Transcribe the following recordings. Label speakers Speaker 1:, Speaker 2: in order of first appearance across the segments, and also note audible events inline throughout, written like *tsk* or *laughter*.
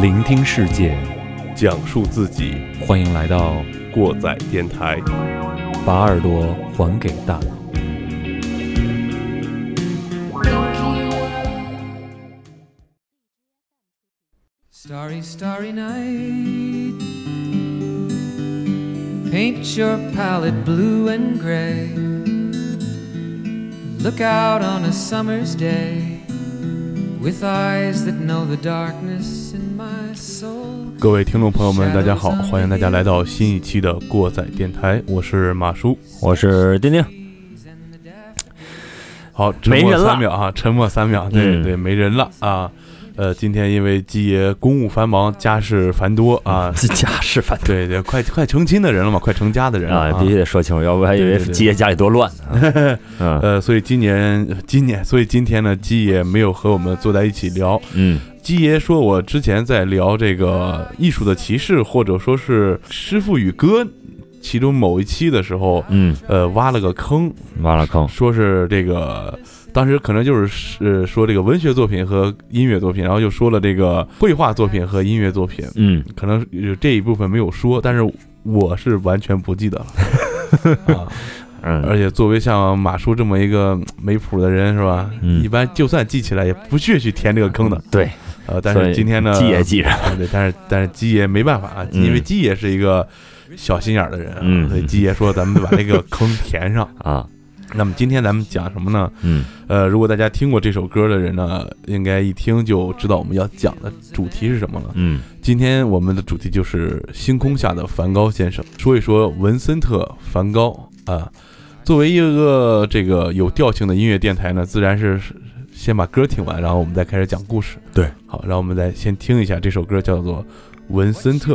Speaker 1: 聆听世界，
Speaker 2: 讲述自己，
Speaker 1: 欢迎来到
Speaker 2: 过载电台。
Speaker 1: 把耳朵还给大脑。
Speaker 3: Starry, starry night. Paint your palette blue and gray. Look out on a summer's day
Speaker 2: 各位听众朋友们，大家好，欢迎大家来到新一期的过载电台，我是马叔。
Speaker 4: 我是丁丁，
Speaker 2: 好，沉默三秒啊，沉默三秒，对、
Speaker 4: 嗯
Speaker 2: 对，没人了啊。呃，今天因为基爷公务繁忙，家事繁多啊，*laughs*
Speaker 4: 是家事繁多
Speaker 2: 对对，快快成亲的人了嘛，快成家的人了
Speaker 4: 啊，必须得说清楚，要不还以为
Speaker 2: 对对对
Speaker 4: 基爷家里多乱呢。*laughs* 嗯
Speaker 2: 呃，所以今年今年，所以今天呢，基爷没有和我们坐在一起聊。
Speaker 4: 嗯
Speaker 2: 基爷说，我之前在聊这个艺术的歧视，或者说是师傅与哥其中某一期的时候，
Speaker 4: 嗯，
Speaker 2: 呃，挖了个坑，
Speaker 4: 挖了坑，
Speaker 2: 说是这个。当时可能就是是说这个文学作品和音乐作品，然后又说了这个绘画作品和音乐作品，
Speaker 4: 嗯。
Speaker 2: 可能有这一部分没有说，但是我是完全不记得了。*laughs* 啊。而
Speaker 4: 嗯。
Speaker 2: 且作为像马叔这么一个没谱的人，是吧？
Speaker 4: 嗯。
Speaker 2: 一般就算记起来，也不屑去填这个坑的。
Speaker 4: 对，
Speaker 2: 呃，但是今天呢，
Speaker 4: 基爷记着，
Speaker 2: 对对，但是但是鸡爷没办法啊，
Speaker 4: 嗯
Speaker 2: 因为鸡爷是一个小心眼儿的人啊，
Speaker 4: 嗯。
Speaker 2: 所以鸡爷说咱们把这个坑填上。*laughs*
Speaker 4: 啊，
Speaker 2: 那么今天咱们讲什么呢？
Speaker 4: 嗯
Speaker 2: 呃，如果大家听过这首歌的人呢，应该一听就知道我们要讲的主题是什么了。
Speaker 4: 嗯
Speaker 2: 今天我们的主题就是星空下的梵高先生，说一说文森特·梵高啊。作为一个这个有调性的音乐电台呢，自然是先把歌听完，然后我们再开始讲故事。
Speaker 4: 对，
Speaker 2: 好，让我们再先听一下这首歌，叫做《文森特》。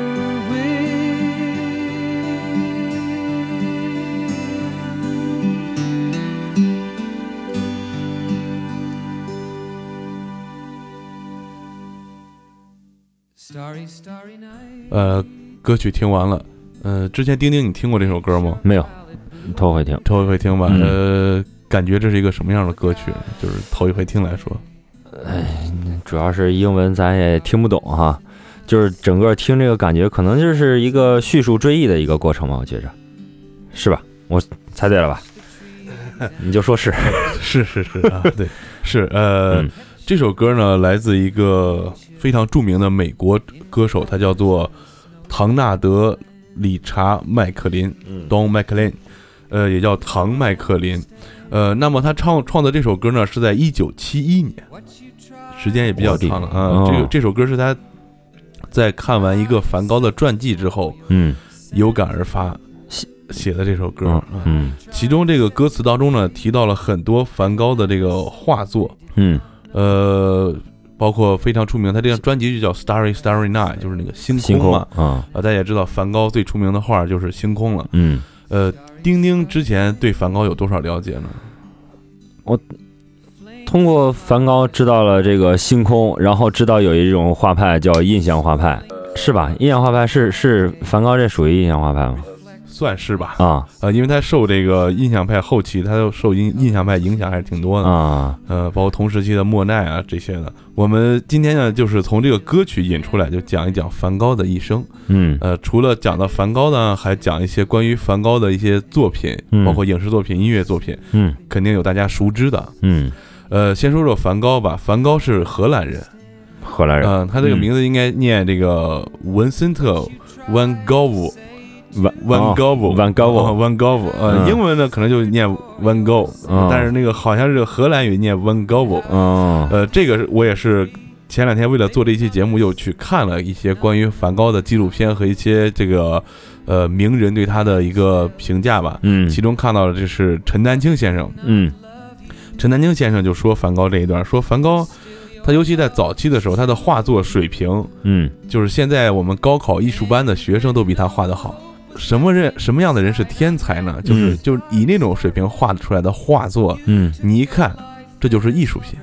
Speaker 2: 呃，歌曲听完了。呃，之前丁丁你听过这首歌吗？
Speaker 4: 没有，头回听。
Speaker 2: 头一回听吧。
Speaker 4: 嗯
Speaker 2: 呃，感觉这是一个什么样的歌曲？就是头一回听来说，哎
Speaker 4: 主要是英文咱也听不懂哈，就是整个听这个感觉，可能就是一个叙述追忆的一个过程吧，我觉着，是吧？我猜对了吧？*laughs* 你就说是，
Speaker 2: 是是是啊，对，是呃。
Speaker 4: 嗯
Speaker 2: 这首歌呢，来自一个非常著名的美国歌手，他叫做唐纳德·理查·麦克林
Speaker 4: 嗯
Speaker 2: （Don McLean），呃，也叫唐麦克林。呃，那么他唱创的这首歌呢，是在一九七一年，时间也比较长了啊。这个
Speaker 4: 哦
Speaker 2: 这首歌是他在看完一个梵高的传记之后，
Speaker 4: 嗯
Speaker 2: 有感而发
Speaker 4: 写
Speaker 2: 写的这首歌。
Speaker 4: 嗯
Speaker 2: 其中这个歌词当中呢，提到了很多梵高的这个画作，
Speaker 4: 嗯
Speaker 2: 呃，包括非常出名，他这张专辑就叫《Starry Starry Night》，就是那个星
Speaker 4: 星空
Speaker 2: 空嘛。
Speaker 4: 啊
Speaker 2: 啊，大家也知道梵高最出名的画就是星空了。
Speaker 4: 嗯
Speaker 2: 呃，丁丁之前对梵高有多少了解呢？
Speaker 4: 我通过梵高知道了这个星空，然后知道有一种画派叫印象画派，是吧？印象画派是是梵高这属于印象画派吗？
Speaker 2: 算是吧。
Speaker 4: 啊
Speaker 2: 呃，因为他受这个印象派后期，他又受印印象派影响还是挺多的。
Speaker 4: 啊
Speaker 2: 呃，包括同时期的莫奈啊这些的。我们今天呢，就是从这个歌曲引出来，就讲一讲梵高的一生。
Speaker 4: 嗯
Speaker 2: 呃，除了讲到梵高呢，还讲一些关于梵高的一些作品，
Speaker 4: 嗯
Speaker 2: 包括影视作品、音乐作品，
Speaker 4: 嗯
Speaker 2: 肯定有大家熟知的。
Speaker 4: 嗯，
Speaker 2: 呃，先说说梵高吧。梵高是荷兰人，
Speaker 4: 荷兰人
Speaker 2: 嗯、他这个名字应该念这个文森特·万高夫。
Speaker 4: 万
Speaker 2: 万高夫，
Speaker 4: 万高夫
Speaker 2: 万高夫，呃，
Speaker 4: 嗯。
Speaker 2: 英文呢可能就念 Van Gogh，
Speaker 4: 嗯。
Speaker 2: 但是那个好像是荷兰语念 Van Gogh，
Speaker 4: 嗯。
Speaker 2: 呃，这个我也是前两天为了做这期节目，又去看了一些关于梵高的纪录片和一些这个呃名人对他的一个评价吧。
Speaker 4: 嗯。
Speaker 2: 其中看到了就是陈丹青先生，
Speaker 4: 嗯。
Speaker 2: 陈丹青先生就说梵高这一段，说梵高他尤其在早期的时候，他的画作水平
Speaker 4: 嗯。
Speaker 2: 就是现在我们高考艺术班的学生都比他画得好。什么人什么样的人是天才呢？就是
Speaker 4: 嗯
Speaker 2: 就是以那种水平画出来的画作，
Speaker 4: 嗯。
Speaker 2: 你一看，这就是艺术品。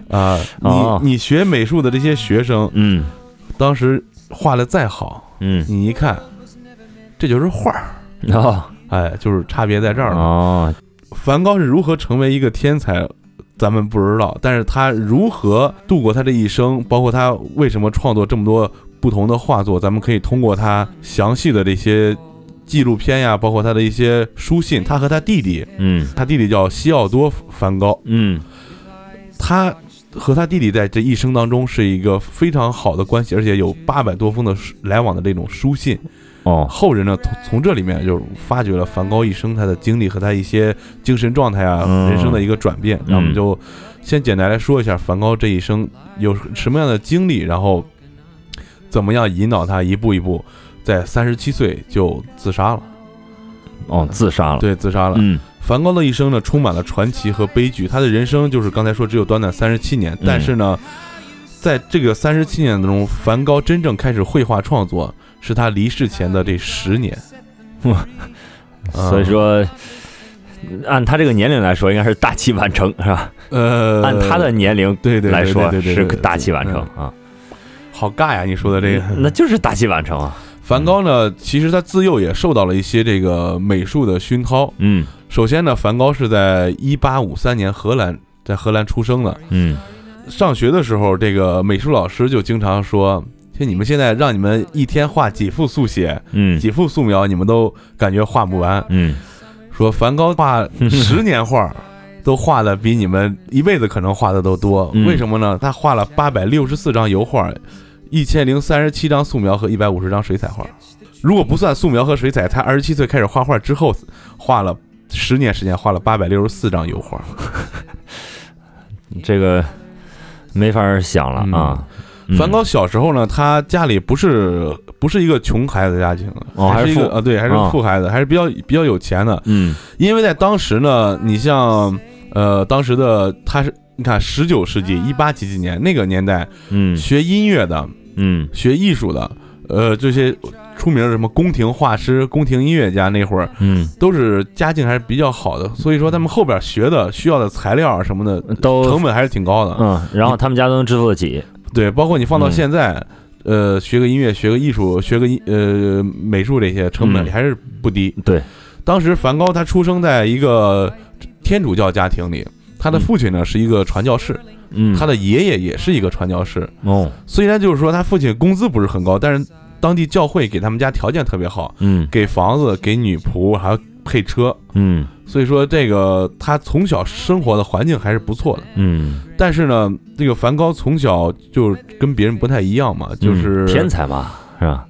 Speaker 2: *laughs* 啊！
Speaker 4: 哦。
Speaker 2: 你你学美术的这些学生，
Speaker 4: 嗯。
Speaker 2: 当时画的再好，
Speaker 4: 嗯。
Speaker 2: 你一看，这就是画儿，
Speaker 4: 哦。
Speaker 2: 哎，就是差别在这儿了。
Speaker 4: 哦。
Speaker 2: 梵高是如何成为一个天才，咱们不知道，但是他如何度过他这一生，包括他为什么创作这么多不同的画作，咱们可以通过他详细的这些纪录片呀，包括他的一些书信，他和他弟弟，
Speaker 4: 嗯。
Speaker 2: 他弟弟叫西奥多·梵高，
Speaker 4: 嗯。
Speaker 2: 他和他弟弟在这一生当中是一个非常好的关系，而且有八百多封的书来往的这种书信。
Speaker 4: 哦。
Speaker 2: 后人呢，从从这里面就发掘了梵高一生他的经历和他一些精神状态啊、
Speaker 4: 嗯。
Speaker 2: 人生的一个转变。那我们就先简单来说一下梵高这一生有什么样的经历，然后怎么样引导他一步一步在三十七岁就自杀了。
Speaker 4: 哦自杀了
Speaker 2: 对，自杀了。
Speaker 4: 嗯
Speaker 2: 梵高的一生呢，充满了传奇和悲剧。他的人生就是刚才说只有短短三十七年，但是呢，在这个三十七年当中，梵高真正开始绘画创作是他离世前的这十年。啊
Speaker 4: 所以说。按他这个年龄来说，应该是大器晚成，是吧？
Speaker 2: 呃，
Speaker 4: 按他的年龄
Speaker 2: 对对对
Speaker 4: 来说是个大器晚成
Speaker 2: 嗯
Speaker 4: 啊，
Speaker 2: 好尬呀！你说的这个，
Speaker 4: 那就是大器晚成啊。
Speaker 2: 梵高呢，其实他自幼也受到了一些这个美术的熏陶。
Speaker 4: 嗯
Speaker 2: 首先呢，梵高是在一八五三年荷兰在荷兰出生的。
Speaker 4: 嗯
Speaker 2: 上学的时候，这个美术老师就经常说：“就你们现在让你们一天画几幅速写、
Speaker 4: 嗯
Speaker 2: 几幅素描，你们都感觉画不完。
Speaker 4: 嗯
Speaker 2: 说梵高画十年画，都画的比你们一辈子可能画的都多。*laughs*
Speaker 4: 嗯
Speaker 2: 为什么呢？他画了八百六十四张油画，一千零三十七张素描和一百五十张水彩画。如果不算素描和水彩，他二十七岁开始画画之后，画了十年时间，画了八百六十四张油画。*laughs*
Speaker 4: 这个没法想了啊。嗯
Speaker 2: 梵高小时候呢，他家里不是不是一个穷孩子家庭，
Speaker 4: 哦还是
Speaker 2: 一个啊对，还是
Speaker 4: 啊
Speaker 2: 富孩子，还是比较比较有钱的。
Speaker 4: 嗯
Speaker 2: 因为在当时呢，你像呃当时的他是你看十九世纪一八几几年那个年代，
Speaker 4: 嗯。
Speaker 2: 学音乐的、
Speaker 4: 嗯。
Speaker 2: 学艺术的，呃这些出名的什么宫廷画师、宫廷音乐家，那会儿
Speaker 4: 嗯，
Speaker 2: 都是家境还是比较好的，所以说他们后边学的需要的材料啊什么的
Speaker 4: 都
Speaker 2: 成本还是挺高的。
Speaker 4: 嗯，然后他们家都能支付得起。
Speaker 2: 对，包括你放到
Speaker 4: 嗯
Speaker 2: 现在，呃，学个音乐、学个艺术、学个音呃美术这些成本
Speaker 4: 嗯。
Speaker 2: 还是不低。
Speaker 4: 对，
Speaker 2: 当时梵高他出生在一个天主教家庭里，他的
Speaker 4: 嗯
Speaker 2: 父亲呢是一个传教士，
Speaker 4: 嗯，
Speaker 2: 他的爷爷也是一个传教士。
Speaker 4: 哦，
Speaker 2: 虽然就是说他父亲工资不是很高，但是当地教会给他们家条件特别好，
Speaker 4: 嗯
Speaker 2: 给房子、给女仆，还要配车。
Speaker 4: 嗯
Speaker 2: 所以说，这个他从小生活的环境还是不错的。
Speaker 4: 嗯，
Speaker 2: 但是呢，这个梵高从小就跟别人不太一样嘛，就是
Speaker 4: 嗯天才嘛，是吧？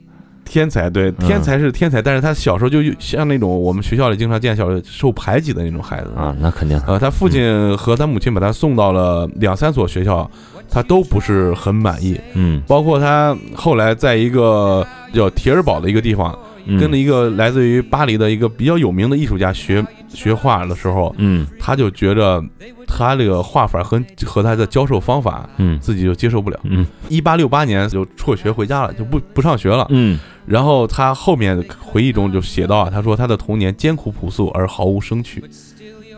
Speaker 2: 天才，对，天才是天才，但是他小时候就像那种我们学校里经常见小时候受排挤的那种孩子
Speaker 4: 啊，那肯定的。
Speaker 2: 呃，他父亲和他母亲把他送到了两三所学校，他都不是很满意。
Speaker 4: 嗯，
Speaker 2: 包括他后来在一个叫铁尔堡的一个地方，
Speaker 4: 嗯
Speaker 2: 跟了一个来自于巴黎的一个比较有名的艺术家学学画的时候，
Speaker 4: 嗯
Speaker 2: 他就觉着他这个画法和和他的教授方法
Speaker 4: 嗯
Speaker 2: 自己就接受不了。
Speaker 4: 嗯
Speaker 2: 一八六八年就辍学回家了，就不不上学了。
Speaker 4: 嗯
Speaker 2: 然后他后面回忆中就写到啊，他说他的童年艰苦朴素而毫无生趣，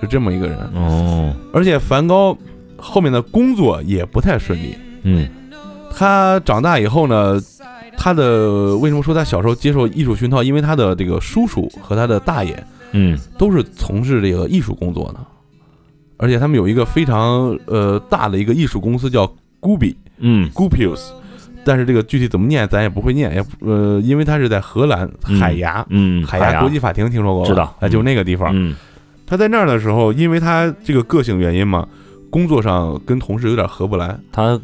Speaker 2: 是这么一个人。
Speaker 4: 哦
Speaker 2: 而且梵高后面的工作也不太顺利。
Speaker 4: 嗯
Speaker 2: 他长大以后呢，他的为什么说他小时候接受艺术熏陶？因为他的这个叔叔和他的大爷
Speaker 4: 嗯
Speaker 2: 都是从事这个艺术工作的，而且他们有一个非常呃大的一个艺术公司叫 Gubi
Speaker 4: 嗯
Speaker 2: Gupius，但是这个具体怎么念咱也不会念，也呃，因为他是在荷兰
Speaker 4: 嗯
Speaker 2: 海牙。
Speaker 4: 嗯，
Speaker 2: 海牙国际法庭听说过吧？
Speaker 4: 知道
Speaker 2: 哎，就那个地方。
Speaker 4: 嗯
Speaker 2: 他在那儿的时候，因为他这个个性原因嘛，工作上跟同事有点合不来。
Speaker 4: 他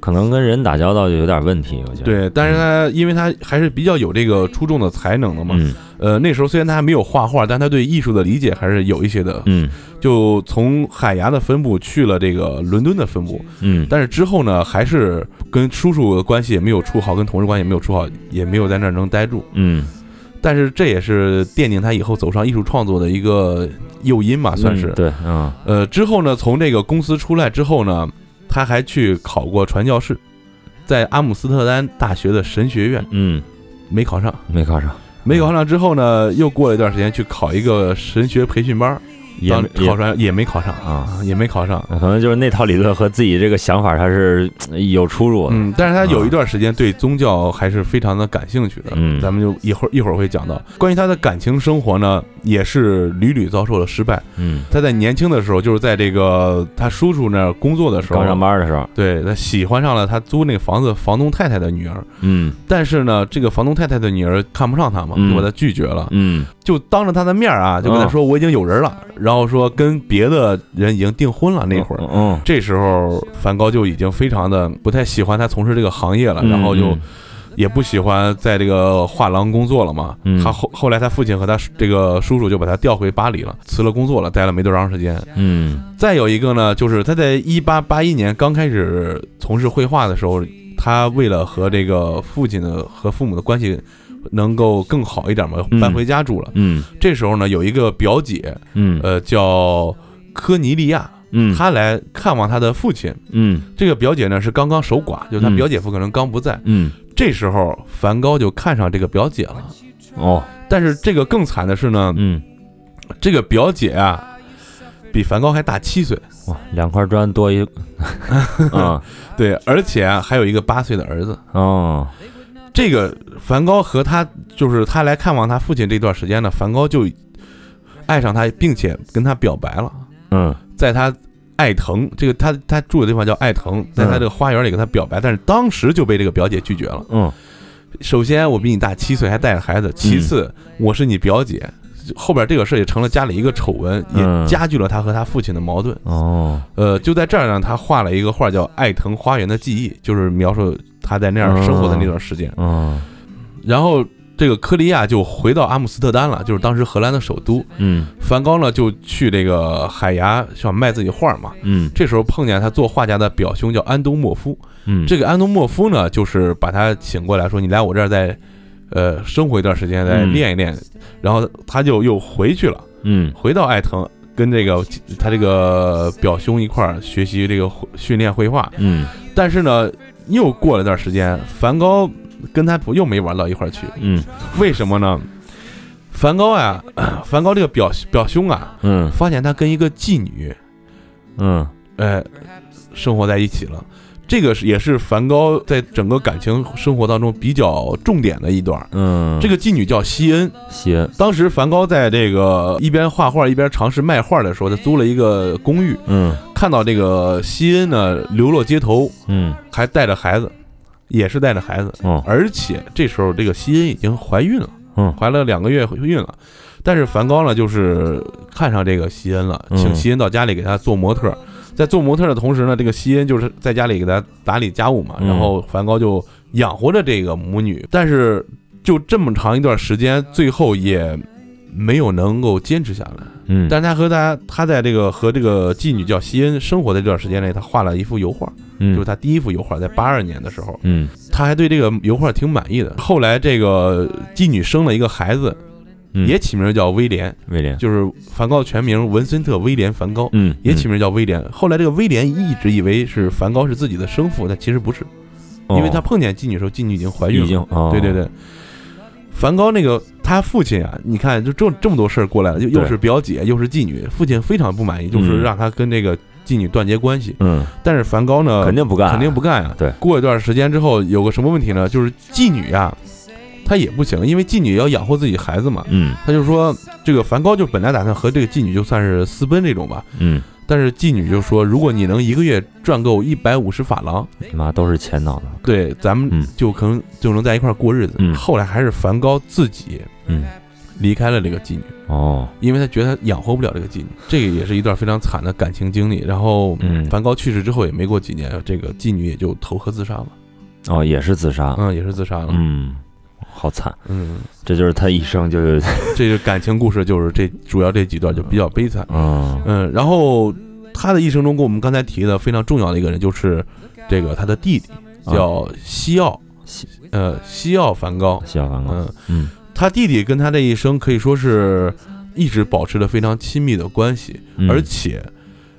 Speaker 4: 可能跟人打交道就有点问题，我觉得。
Speaker 2: 对，但是他因为他还是比较有这个出众的才能的嘛。
Speaker 4: 嗯
Speaker 2: 呃，那时候虽然他还没有画画，但他对艺术的理解还是有一些的。
Speaker 4: 嗯
Speaker 2: 就从海牙的分部去了这个伦敦的分部，
Speaker 4: 嗯
Speaker 2: 但是之后呢，还是跟叔叔的关系也没有处好，跟同事关系也没有处好，也没有在那儿能待住。
Speaker 4: 嗯，
Speaker 2: 但是这也是奠定他以后走上艺术创作的一个诱因嘛，算是。
Speaker 4: 嗯对，嗯
Speaker 2: 呃，之后呢，从这个公司出来之后呢，他还去考过传教士，在阿姆斯特丹大学的神学院
Speaker 4: 嗯，
Speaker 2: 没考上，
Speaker 4: 没考上，
Speaker 2: 没考上之后呢，又过了一段时间去考一个神学培训班
Speaker 4: 也
Speaker 2: 考上也没考上
Speaker 4: 啊，
Speaker 2: 也没考上。
Speaker 4: 可能就是那套理论和自己这个想法它是呃 *tsk* 有出入的。
Speaker 2: 嗯，但是他有一段时间对宗教还是非常的感兴趣的，
Speaker 4: 嗯
Speaker 2: 咱们就一会儿一会儿会讲到关于他的感情生活呢，也是屡屡遭受了失败。
Speaker 4: 嗯，
Speaker 2: 他在年轻的时候，就是在这个他叔叔那儿工作的时候，
Speaker 4: 刚上班的时候，
Speaker 2: 对他喜欢上了他租那个房子房东太太的女儿，
Speaker 4: 嗯
Speaker 2: 但是呢，这个房东太太的女儿看不上他嘛，
Speaker 4: 嗯
Speaker 2: 就把他拒绝了，
Speaker 4: 嗯
Speaker 2: 就当着他的面儿啊，就跟他说我已经有人了，然后说跟别的人已经订婚了。那会儿，
Speaker 4: 嗯，
Speaker 2: 这时候梵高就已经非常的不太喜欢他从事这个行业了，
Speaker 4: 嗯
Speaker 2: 然后就
Speaker 4: 嗯。
Speaker 2: 也不喜欢在这个画廊工作了嘛。
Speaker 4: 嗯。
Speaker 2: 他后后来他父亲和他这个叔叔就把他调回巴黎了，辞了工作了，待了没多长时间。
Speaker 4: 嗯。
Speaker 2: 再有一个呢，就是他在一八八一年刚开始从事绘画的时候，他为了和这个父亲的和父母的关系能够更好一点嘛，
Speaker 4: 嗯
Speaker 2: 搬回家住了。
Speaker 4: 嗯
Speaker 2: 这时候呢，有一个表姐，
Speaker 4: 嗯
Speaker 2: 呃，叫科尼利亚，
Speaker 4: 嗯，
Speaker 2: 她来看望她的父亲。
Speaker 4: 嗯
Speaker 2: 这个表姐呢是刚刚守寡，就是她
Speaker 4: 嗯
Speaker 2: 表姐夫可能刚不在。
Speaker 4: 嗯
Speaker 2: 这时候梵高就看上这个表姐了。
Speaker 4: 哦
Speaker 2: 但是这个更惨的是呢，
Speaker 4: 嗯
Speaker 2: 这个表姐啊，比梵高还大七岁。
Speaker 4: 哇，两块砖多一 *laughs* 啊 *laughs*
Speaker 2: 对，而且啊还有一个八岁的儿子。
Speaker 4: 哦
Speaker 2: 这个梵高和他就是他来看望他父亲这段时间呢，梵高就爱上他，并且跟他表白了，
Speaker 4: 嗯。
Speaker 2: 在他爱腾这个他他住的地方叫爱腾，在他这个花园里跟他表白，但是当时就被这个表姐拒绝了。
Speaker 4: 嗯。
Speaker 2: 首先我比你大七岁，还带着孩子；其次我是你表姐。后边这个事儿也成了家里一个丑闻，也
Speaker 4: 嗯
Speaker 2: 加剧了他和他父亲的矛盾。
Speaker 4: 哦
Speaker 2: 呃，就在这儿呢，他画了一个画叫《爱腾花园的记忆》，就是描述他在那样生活的那段时间。
Speaker 4: 嗯
Speaker 2: 然后这个科利亚就回到阿姆斯特丹了，就是当时荷兰的首都。
Speaker 4: 嗯
Speaker 2: 梵高呢就去这个海牙想卖自己画嘛。
Speaker 4: 嗯
Speaker 2: 这时候碰见他做画家的表兄叫安东莫夫，
Speaker 4: 嗯，
Speaker 2: 这个安东莫夫呢就是把他请过来说：“你来我这儿再，呃，生活一段时间，再
Speaker 4: 嗯
Speaker 2: 练一练。然后他就又回去了，
Speaker 4: 嗯
Speaker 2: 回到艾腾，跟这个他这个表兄一块儿学习这个训练绘画。
Speaker 4: 嗯
Speaker 2: 但是呢，又过了段时间，梵高跟他又没玩到一块儿去。
Speaker 4: 嗯
Speaker 2: 为什么呢？梵高啊，*clears throat* 梵高这个表表兄啊，
Speaker 4: 嗯
Speaker 2: 发现他跟一个妓女，
Speaker 4: 嗯
Speaker 2: 呃，生活在一起了。这个是也是梵高在整个感情生活当中比较重点的一段儿。
Speaker 4: 嗯，
Speaker 2: 这个妓女叫西恩，
Speaker 4: 西恩。
Speaker 2: 当时梵高在这个一边画画一边尝试卖画的时候，他租了一个公寓，
Speaker 4: 嗯。
Speaker 2: 看到这个西恩呢流落街头，
Speaker 4: 嗯。
Speaker 2: 还带着孩子，也是带着孩子，
Speaker 4: 哦。
Speaker 2: 而且这时候这个西恩已经怀孕了，
Speaker 4: 嗯。
Speaker 2: 怀了两个月孕了。但是梵高呢，就是看上这个西恩了，
Speaker 4: 嗯。
Speaker 2: 请西恩到家里给他做模特。在做模特的同时呢，这个西恩就是在家里给他打理家务嘛，
Speaker 4: 嗯
Speaker 2: 然后梵高就养活着这个母女。但是就这么长一段时间，最后也没有能够坚持下来。
Speaker 4: 嗯，
Speaker 2: 但是他和他他在这个和这个妓女叫西恩生活的这段时间内，他画了一幅油画，
Speaker 4: 嗯
Speaker 2: 就是他第一幅油画，在八二年的时候，
Speaker 4: 嗯
Speaker 2: 他还对这个油画挺满意的。后来这个妓女生了一个孩子，
Speaker 4: 嗯
Speaker 2: 也起名叫威廉，
Speaker 4: 威廉，
Speaker 2: 就是梵高的全名文森特威廉梵高，
Speaker 4: 嗯
Speaker 2: 也起名叫威廉。后来这个威廉一直以为是梵高是自己的生父，但其实不是，因为他碰见妓女的时候，妓女已经怀孕了。
Speaker 4: 哦已经哦
Speaker 2: 对对对，梵高那个他父亲啊，你看就这这么多事儿过来了，又又
Speaker 4: 对
Speaker 2: 是表姐又是妓女，父亲非常不满意，就是
Speaker 4: 嗯
Speaker 2: 让他跟这个妓女断绝关系。
Speaker 4: 嗯，
Speaker 2: 但是梵高呢，
Speaker 4: 肯定不干，
Speaker 2: 肯定不干呀。
Speaker 4: 对
Speaker 2: 过一段时间之后，有个什么问题呢？就是妓女啊，她也不行，因为妓女要养活自己孩子嘛。
Speaker 4: 嗯。
Speaker 2: 他就说，这个梵高就本来打算和这个妓女就算是私奔这种吧，
Speaker 4: 嗯，
Speaker 2: 但是妓女就说，如果你能一个月赚够一百五十法郎，
Speaker 4: 妈都是钱脑子，
Speaker 2: 对，咱们
Speaker 4: 嗯。
Speaker 2: 就可能就能在一块儿过日子。
Speaker 4: 嗯。
Speaker 2: 后来还是梵高自己
Speaker 4: 嗯。
Speaker 2: 离开了这个妓女，
Speaker 4: 哦，
Speaker 2: 因为他觉得他养活不了这个妓女，这个也是一段非常惨的感情经历。然后，
Speaker 4: 嗯。
Speaker 2: 梵高去世之后也没过几年，这个妓女也就投河自杀了，
Speaker 4: 哦，也是自杀，
Speaker 2: 嗯，也是自杀了，
Speaker 4: 嗯，好惨，
Speaker 2: 嗯，
Speaker 4: 这就是他一生就是，*laughs*
Speaker 2: 这个感情故事就是这主要这几段就比较悲惨，
Speaker 4: 嗯。
Speaker 2: 嗯，然后他的一生中跟我们刚才提的非常重要的一个人就是这个他的弟弟叫西奥，
Speaker 4: 西。
Speaker 2: 呃，西奥梵高，
Speaker 4: 西奥梵高，
Speaker 2: 嗯，
Speaker 4: 嗯。
Speaker 2: 他弟弟跟他这一生可以说是一直保持着非常亲密的关系，
Speaker 4: 嗯。
Speaker 2: 而且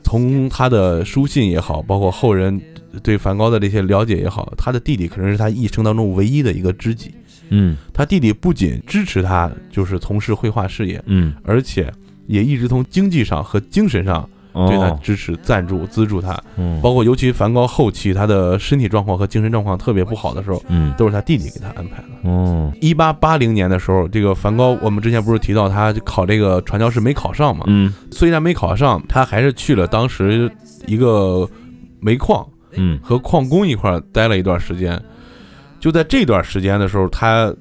Speaker 2: 从他的书信也好，包括后人对梵高的这些了解也好，他的弟弟可能是他一生当中唯一的一个知己。
Speaker 4: 嗯
Speaker 2: 他弟弟不仅支持他，就是从事绘画事业，
Speaker 4: 嗯，
Speaker 2: 而且也一直从经济上和精神上对他
Speaker 4: 哦，
Speaker 2: 支持、赞助、资助他。
Speaker 4: 嗯
Speaker 2: 包括尤其梵高后期他的身体状况和精神状况特别不好的时候，
Speaker 4: 嗯
Speaker 2: 都是他弟弟给他安排的。
Speaker 4: 哦，
Speaker 2: 一八八零年的时候，这个梵高，我们之前不是提到他考这个传教士没考上嘛？
Speaker 4: 嗯
Speaker 2: 虽然没考上，他还是去了当时一个煤矿
Speaker 4: 嗯
Speaker 2: 和矿工一块儿待了一段时间。就在这段时间的时候，他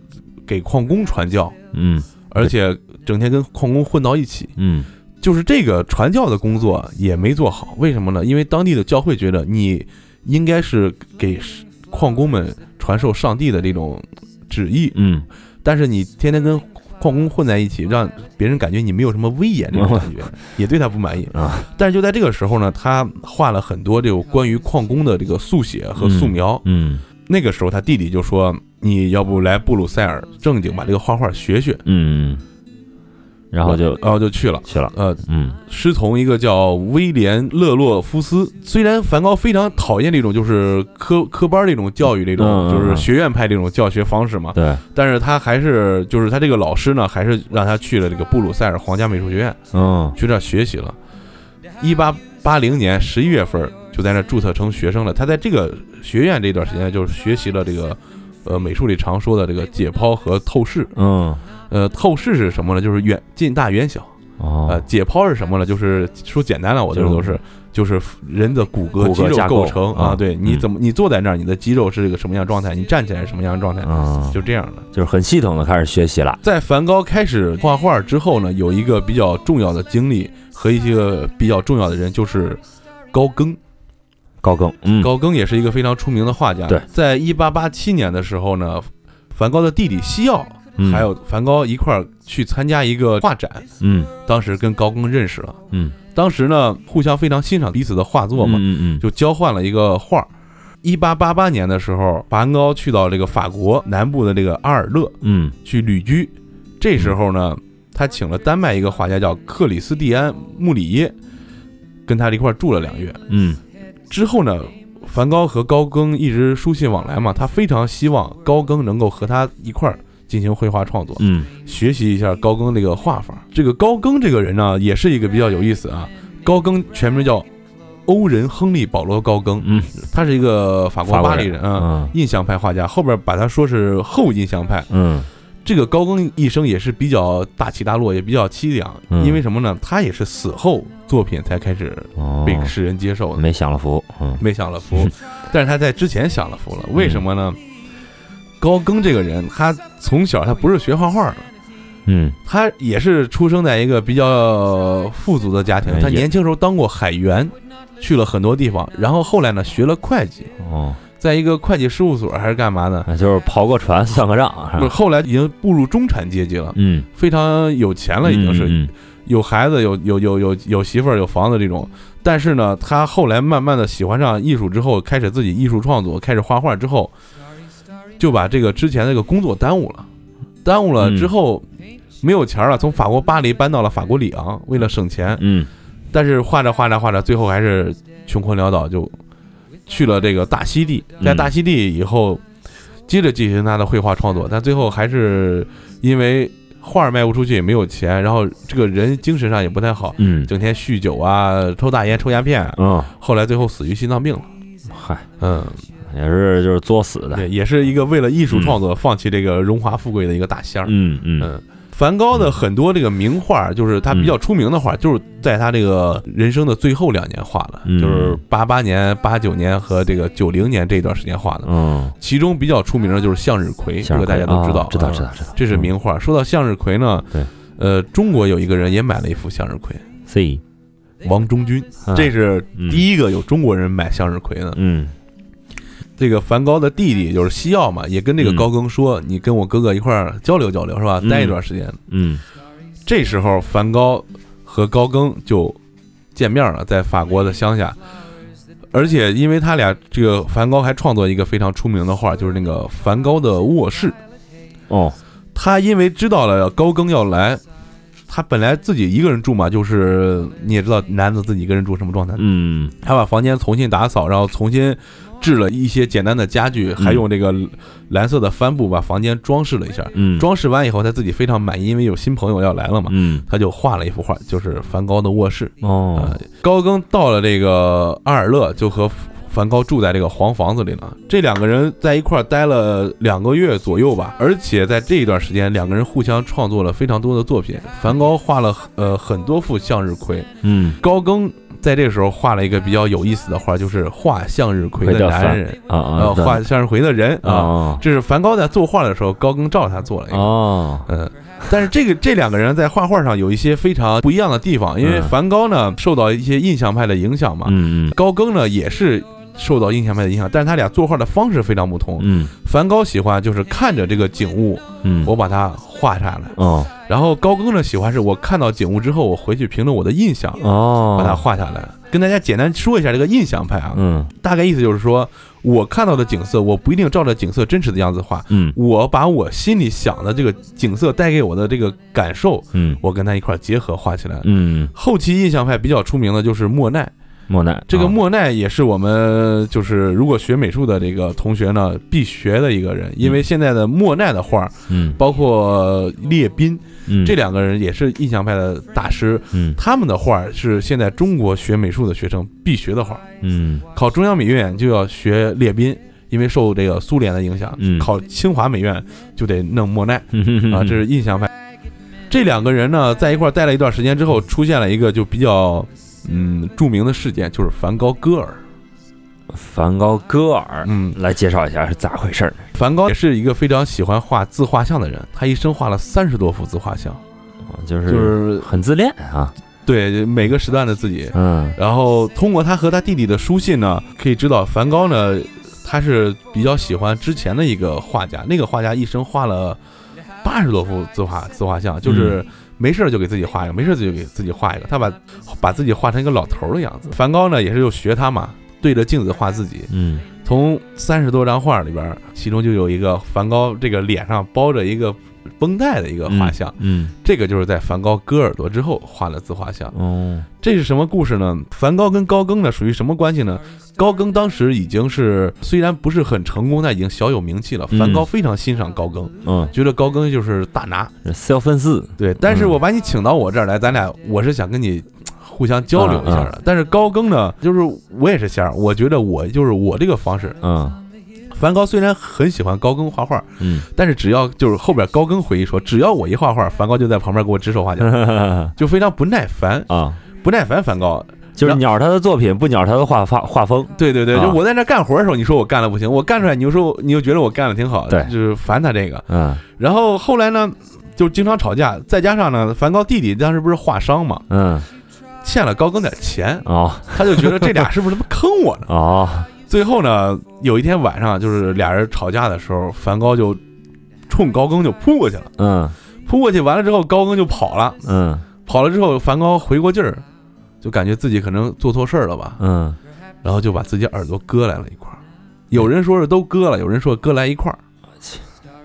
Speaker 2: 给矿工传教，
Speaker 4: 嗯
Speaker 2: 而且整天跟矿工混到一起。
Speaker 4: 嗯
Speaker 2: 就是这个传教的工作也没做好，为什么呢？因为当地的教会觉得你应该是给矿工们传授上帝的这种旨意，
Speaker 4: 嗯
Speaker 2: 但是你天天跟矿工混在一起，让别人感觉你没有什么威严这种感觉，*laughs* 也对他不满意。
Speaker 4: 啊，
Speaker 2: 但是就在这个时候呢，他画了很多这种关于矿工的这个速写和素描。
Speaker 4: 嗯
Speaker 2: 那个时候他弟弟就说：“你要不来布鲁塞尔正经把这个画画学学。
Speaker 4: 嗯，然后就
Speaker 2: 然后就去了。
Speaker 4: 去了，
Speaker 2: 呃，
Speaker 4: 嗯
Speaker 2: 师从一个叫威廉·勒洛夫斯。虽然梵高非常讨厌这种就是科科班这种教育，这种就是学院派这种教学方式嘛，
Speaker 4: 对，
Speaker 2: 但是他还是就是他这个老师呢，还是让他去了这个布鲁塞尔皇家美术学院
Speaker 4: 嗯
Speaker 2: 去这儿学习了。一八八零年十一月份就在那儿注册成学生了。他在这个学院这段时间就是学习了这个呃美术里常说的这个解剖和透视。
Speaker 4: 嗯
Speaker 2: 呃，透视是什么呢？就是远近大远小。哦呃，
Speaker 4: 哦，
Speaker 2: 解剖是什么呢？就是说简单了，我觉得都是就是人的骨骼肌肉
Speaker 4: 构
Speaker 2: 构成啊。
Speaker 4: 啊
Speaker 2: 对，你
Speaker 4: 嗯
Speaker 2: 怎么你坐在那儿，你的肌肉是一个什么样状态？你站起来是什么样状态？
Speaker 4: 嗯，
Speaker 2: 就这样的。
Speaker 4: 就是很系统的开始学习了，
Speaker 2: 在梵高开始画画之后呢，有一个比较重要的经历和一些个比较重要的人，就是高更。
Speaker 4: 高更，嗯
Speaker 2: 高更也是一个非常出名的画家。
Speaker 4: 对，
Speaker 2: 在一八八七年的时候呢，梵高的弟弟西奥
Speaker 4: 嗯
Speaker 2: 还有梵高一块儿去参加一个画展，
Speaker 4: 嗯
Speaker 2: 当时跟高更认识了。
Speaker 4: 嗯
Speaker 2: 当时呢，互相非常欣赏彼此的画作嘛，
Speaker 4: 嗯嗯
Speaker 2: 就交换了一个画儿。一八八八年的时候，梵高去到这个法国南部的这个阿尔勒
Speaker 4: 嗯
Speaker 2: 去旅居。这时候呢，他请了丹麦一个画家叫克里斯蒂安·穆里耶，跟他一块儿住了两月。
Speaker 4: 嗯
Speaker 2: 之后呢，梵高和高更一直书信往来嘛，他非常希望高更能够和他一块儿进行绘画创作，
Speaker 4: 嗯
Speaker 2: 学习一下高更这个画法。这个高更这个人呢，也是一个比较有意思啊。高更全名叫欧仁·亨利·保罗·高更，
Speaker 4: 嗯
Speaker 2: 他是一个法国巴黎人啊，
Speaker 4: 嗯
Speaker 2: 印象派画家，后边把他说是后印象派。
Speaker 4: 嗯
Speaker 2: 这个高更一生也是比较大起大落，也比较凄凉，
Speaker 4: 嗯
Speaker 2: 因为什么呢？他也是死后作品才开始
Speaker 4: 哦，
Speaker 2: 被世人接受的。
Speaker 4: 没享了福，嗯
Speaker 2: 没享了福，*laughs* 但是他在之前享了福了。为什么呢？高更这个人，他从小他不是学画画的，
Speaker 4: 嗯
Speaker 2: 他也是出生在一个比较富足的家庭
Speaker 4: 哎。也
Speaker 2: 他年轻时候当过海员，去了很多地方，然后后来呢学了会计，
Speaker 4: 哦
Speaker 2: 在一个会计事务所还是干嘛的，
Speaker 4: 啊就是刨个船算个账，是
Speaker 2: 不是？后来已经步入中产阶级了，
Speaker 4: 嗯，
Speaker 2: 非常有钱了，已经是
Speaker 4: 嗯
Speaker 2: 有孩子、有有有有有媳妇儿、有房子这种。但是呢，他后来慢慢的喜欢上艺术之后，开始自己艺术创作，开始画画之后，就把这个之前那个工作耽误了，耽误了之后没有钱了，从法国巴黎搬到了法国里昂，为了省钱。
Speaker 4: 嗯
Speaker 2: 但是画着画着画着，最后还是穷困潦倒，就去了这个大溪地。在
Speaker 4: 嗯
Speaker 2: 大溪地以后，接着进行他的绘画创作，但最后还是因为画儿卖不出去，也没有钱，然后这个人精神上也不太好，
Speaker 4: 嗯。
Speaker 2: 整天酗酒啊，抽大烟、抽鸦片，
Speaker 4: 嗯，
Speaker 2: 后来最后死于心脏病了。
Speaker 4: 嗨，
Speaker 2: 嗯，
Speaker 4: 也是就是作死的，
Speaker 2: 对，也是一个为了艺术创作放弃这个荣华富贵的一个大仙儿。
Speaker 4: 嗯嗯。
Speaker 2: 嗯，梵高的很多这个名画，就是他比较出名的画，就是在他这个人生的最后两年画的，
Speaker 4: 嗯。
Speaker 2: 就是八八年、八九年和这个九零年这段时间画的。
Speaker 4: 嗯，
Speaker 2: 其中比较出名的就是向日葵，这个大家都知道，
Speaker 4: 啊知道
Speaker 2: 啊
Speaker 4: 知道知道，
Speaker 2: 这是名画。说到向日葵呢，
Speaker 4: 对，
Speaker 2: 呃，中国有一个人也买了一幅向日葵
Speaker 4: ，C，
Speaker 2: 王中军，
Speaker 4: 啊
Speaker 2: 这是
Speaker 4: 嗯。
Speaker 2: 第一个有中国人买向日葵的。
Speaker 4: 嗯
Speaker 2: 这个梵高的弟弟就是西奥嘛，也跟这个
Speaker 4: 嗯
Speaker 2: 高更说：“你跟我哥哥一块儿交流交流，是吧？
Speaker 4: 嗯
Speaker 2: 待一段时间。
Speaker 4: 嗯
Speaker 2: 这时候，梵高和高更就见面了，在法国的乡下。而且，因为他俩这个梵高还创作一个非常出名的画，就是那个梵高的卧室。
Speaker 4: 哦
Speaker 2: 他因为知道了高更要来，他本来自己一个人住嘛，就是你也知道男子自己一个人住什么状态，
Speaker 4: 嗯。
Speaker 2: 他把房间重新打扫，然后重新置了一些简单的家具，还用这个蓝色的帆布把房间装饰了一下。
Speaker 4: 嗯。
Speaker 2: 装饰完以后，他自己非常满意，因为有新朋友要来了嘛，
Speaker 4: 嗯。
Speaker 2: 他就画了一幅画，就是梵高的卧室。
Speaker 4: 哦。
Speaker 2: 呃，高更到了这个阿尔勒，就和梵高住在这个黄房子里了。这两个人在一块儿待了两个月左右吧，而且在这一段时间，两个人互相创作了非常多的作品。梵高画了呃很多幅向日葵，
Speaker 4: 嗯
Speaker 2: 高更在这个时候画了一个比较有意思的画，就是画向日葵的男人，
Speaker 4: 啊啊
Speaker 2: 呃，画向日葵的人啊。
Speaker 4: 啊
Speaker 2: 这是梵高在作画的时候，高更照着他做了一个。
Speaker 4: 哦
Speaker 2: 嗯，但是这个这两个人在画画上有一些非常不一样的地方，因为
Speaker 4: 嗯
Speaker 2: 梵高呢受到一些印象派的影响嘛，
Speaker 4: 嗯嗯
Speaker 2: 高更呢也是受到印象派的影响，但是他俩作画的方式非常不同。
Speaker 4: 嗯。
Speaker 2: 梵高喜欢就是看着这个景物，
Speaker 4: 嗯。
Speaker 2: 我把它画下来，
Speaker 4: 哦。
Speaker 2: 然后高更呢喜欢是我看到景物之后，我回去凭着我的印象
Speaker 4: 哦。
Speaker 2: 把它画下来。跟大家简单说一下这个印象派啊，
Speaker 4: 嗯。
Speaker 2: 大概意思就是说我看到的景色，我不一定照着景色真实的样子画，
Speaker 4: 嗯。
Speaker 2: 我把我心里想的这个景色带给我的这个感受，
Speaker 4: 嗯。
Speaker 2: 我跟他一块儿结合画起来。
Speaker 4: 嗯。
Speaker 2: 后期印象派比较出名的就是莫奈，
Speaker 4: 莫奈
Speaker 2: 这个
Speaker 4: 啊
Speaker 2: 莫奈也是我们就是如果学美术的这个同学呢必学的一个人，因为现在的莫奈的画，
Speaker 4: 嗯
Speaker 2: 包括列宾
Speaker 4: 嗯
Speaker 2: 这两个人也是印象派的大师，
Speaker 4: 嗯
Speaker 2: 他们的画是现在中国学美术的学生必学的画。
Speaker 4: 嗯
Speaker 2: 考中央美院就要学列宾，因为受这个苏联的影响；
Speaker 4: 嗯
Speaker 2: 考清华美院就得弄莫奈。
Speaker 4: 嗯 *laughs*
Speaker 2: 啊，这是印象派。这两个人呢，在一块儿待了一段时间之后，出现了一个就比较嗯著名的事件，就是梵高戈尔。
Speaker 4: 梵高戈尔
Speaker 2: 嗯，
Speaker 4: 来介绍一下是咋回事儿
Speaker 2: 梵高也是一个非常喜欢画自画像的人，他一生画了三十多幅自画像，
Speaker 4: 啊就是
Speaker 2: 就是
Speaker 4: 很自恋啊。
Speaker 2: 对每个时段的自己。
Speaker 4: 嗯。
Speaker 2: 然后通过他和他弟弟的书信呢，可以知道梵高呢，他是比较喜欢之前的一个画家，那个画家一生画了八十多幅自画自画像，就是没事儿就给自己画一个，没事儿就给自己画一个，他把把自己画成一个老头儿的样子。梵高呢也是就学他嘛，对着镜子画自己。
Speaker 4: 嗯
Speaker 2: 从三十多张画里边儿，其中就有一个梵高这个脸上包着一个绷带的一个画像，
Speaker 4: 嗯
Speaker 2: 这个就是在梵高割耳朵之后画的自画像。
Speaker 4: 哦
Speaker 2: 这是什么故事呢？梵高跟高更呢属于什么关系呢？高更当时已经是虽然不是很成功，但已经小有名气了。
Speaker 4: 嗯
Speaker 2: 梵高非常欣赏高更，
Speaker 4: 嗯
Speaker 2: 觉得高更就是大拿。
Speaker 4: 四幺分四
Speaker 2: 对，但是
Speaker 4: 嗯
Speaker 2: 我把你请到我这儿来，咱俩我是想跟你互相交流一下
Speaker 4: 啊
Speaker 2: 的。但是高更呢，就是我也是仙儿，我觉得我就是我这个方式。
Speaker 4: 嗯
Speaker 2: 梵高虽然很喜欢高更画画，
Speaker 4: 嗯
Speaker 2: 但是只要就是后边高更回忆说，只要我一画画，梵高就在旁边给我指手画脚，*laughs* 就非常不耐烦，
Speaker 4: 啊
Speaker 2: 不耐烦。梵高，
Speaker 4: 就是鸟他的作品，不鸟他的画画画风。
Speaker 2: 对对对，
Speaker 4: 啊
Speaker 2: 就我在那干活的时候，你说我干的不行，我干出来，你又说你又觉得我干的挺好，
Speaker 4: 对
Speaker 2: 就是烦他这个。
Speaker 4: 嗯
Speaker 2: 然后后来呢，就经常吵架，再加上呢，梵高弟弟当时不是画商嘛，
Speaker 4: 嗯
Speaker 2: 欠了高更点钱，
Speaker 4: 哦
Speaker 2: 他就觉得这俩是不是他妈坑我呢？*laughs*
Speaker 4: 哦
Speaker 2: 最后呢，有一天晚上，就是俩人吵架的时候，梵高就冲高更就扑过去了，
Speaker 4: 嗯
Speaker 2: 扑过去完了之后，高更就跑了，
Speaker 4: 嗯
Speaker 2: 跑了之后，梵高回过劲儿，就感觉自己可能做错事儿了吧，
Speaker 4: 嗯，
Speaker 2: 然后就把自己耳朵割来了一块儿。有人说是都割了，有人说割来一块儿，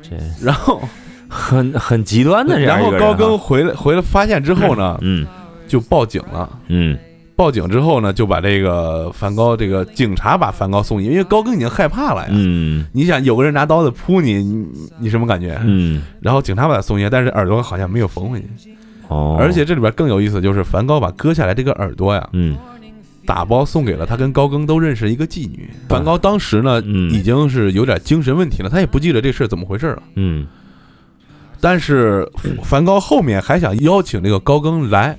Speaker 4: 这
Speaker 2: 然后
Speaker 4: 很很极端的这样
Speaker 2: 然后高更回来回来发现之后呢，
Speaker 4: 嗯
Speaker 2: 就报警了。
Speaker 4: 嗯
Speaker 2: 报警之后呢，就把这个梵高这个警察把梵高送医，因为高更已经害怕了呀。
Speaker 4: 嗯
Speaker 2: 你想有个人拿刀子扑你，你你什么感觉？
Speaker 4: 嗯
Speaker 2: 然后警察把他送医，但是耳朵好像没有缝回去。
Speaker 4: 哦，
Speaker 2: 而且这里边更有意思，就是梵高把割下来这个耳朵呀，
Speaker 4: 嗯。
Speaker 2: 打包送给了他跟高更都认识一个妓女。梵高当时呢，
Speaker 4: 嗯。
Speaker 2: 已经是有点精神问题了，他也不记得这事儿怎么回事了。
Speaker 4: 嗯。
Speaker 2: 但是梵高后面还想邀请这个高更来，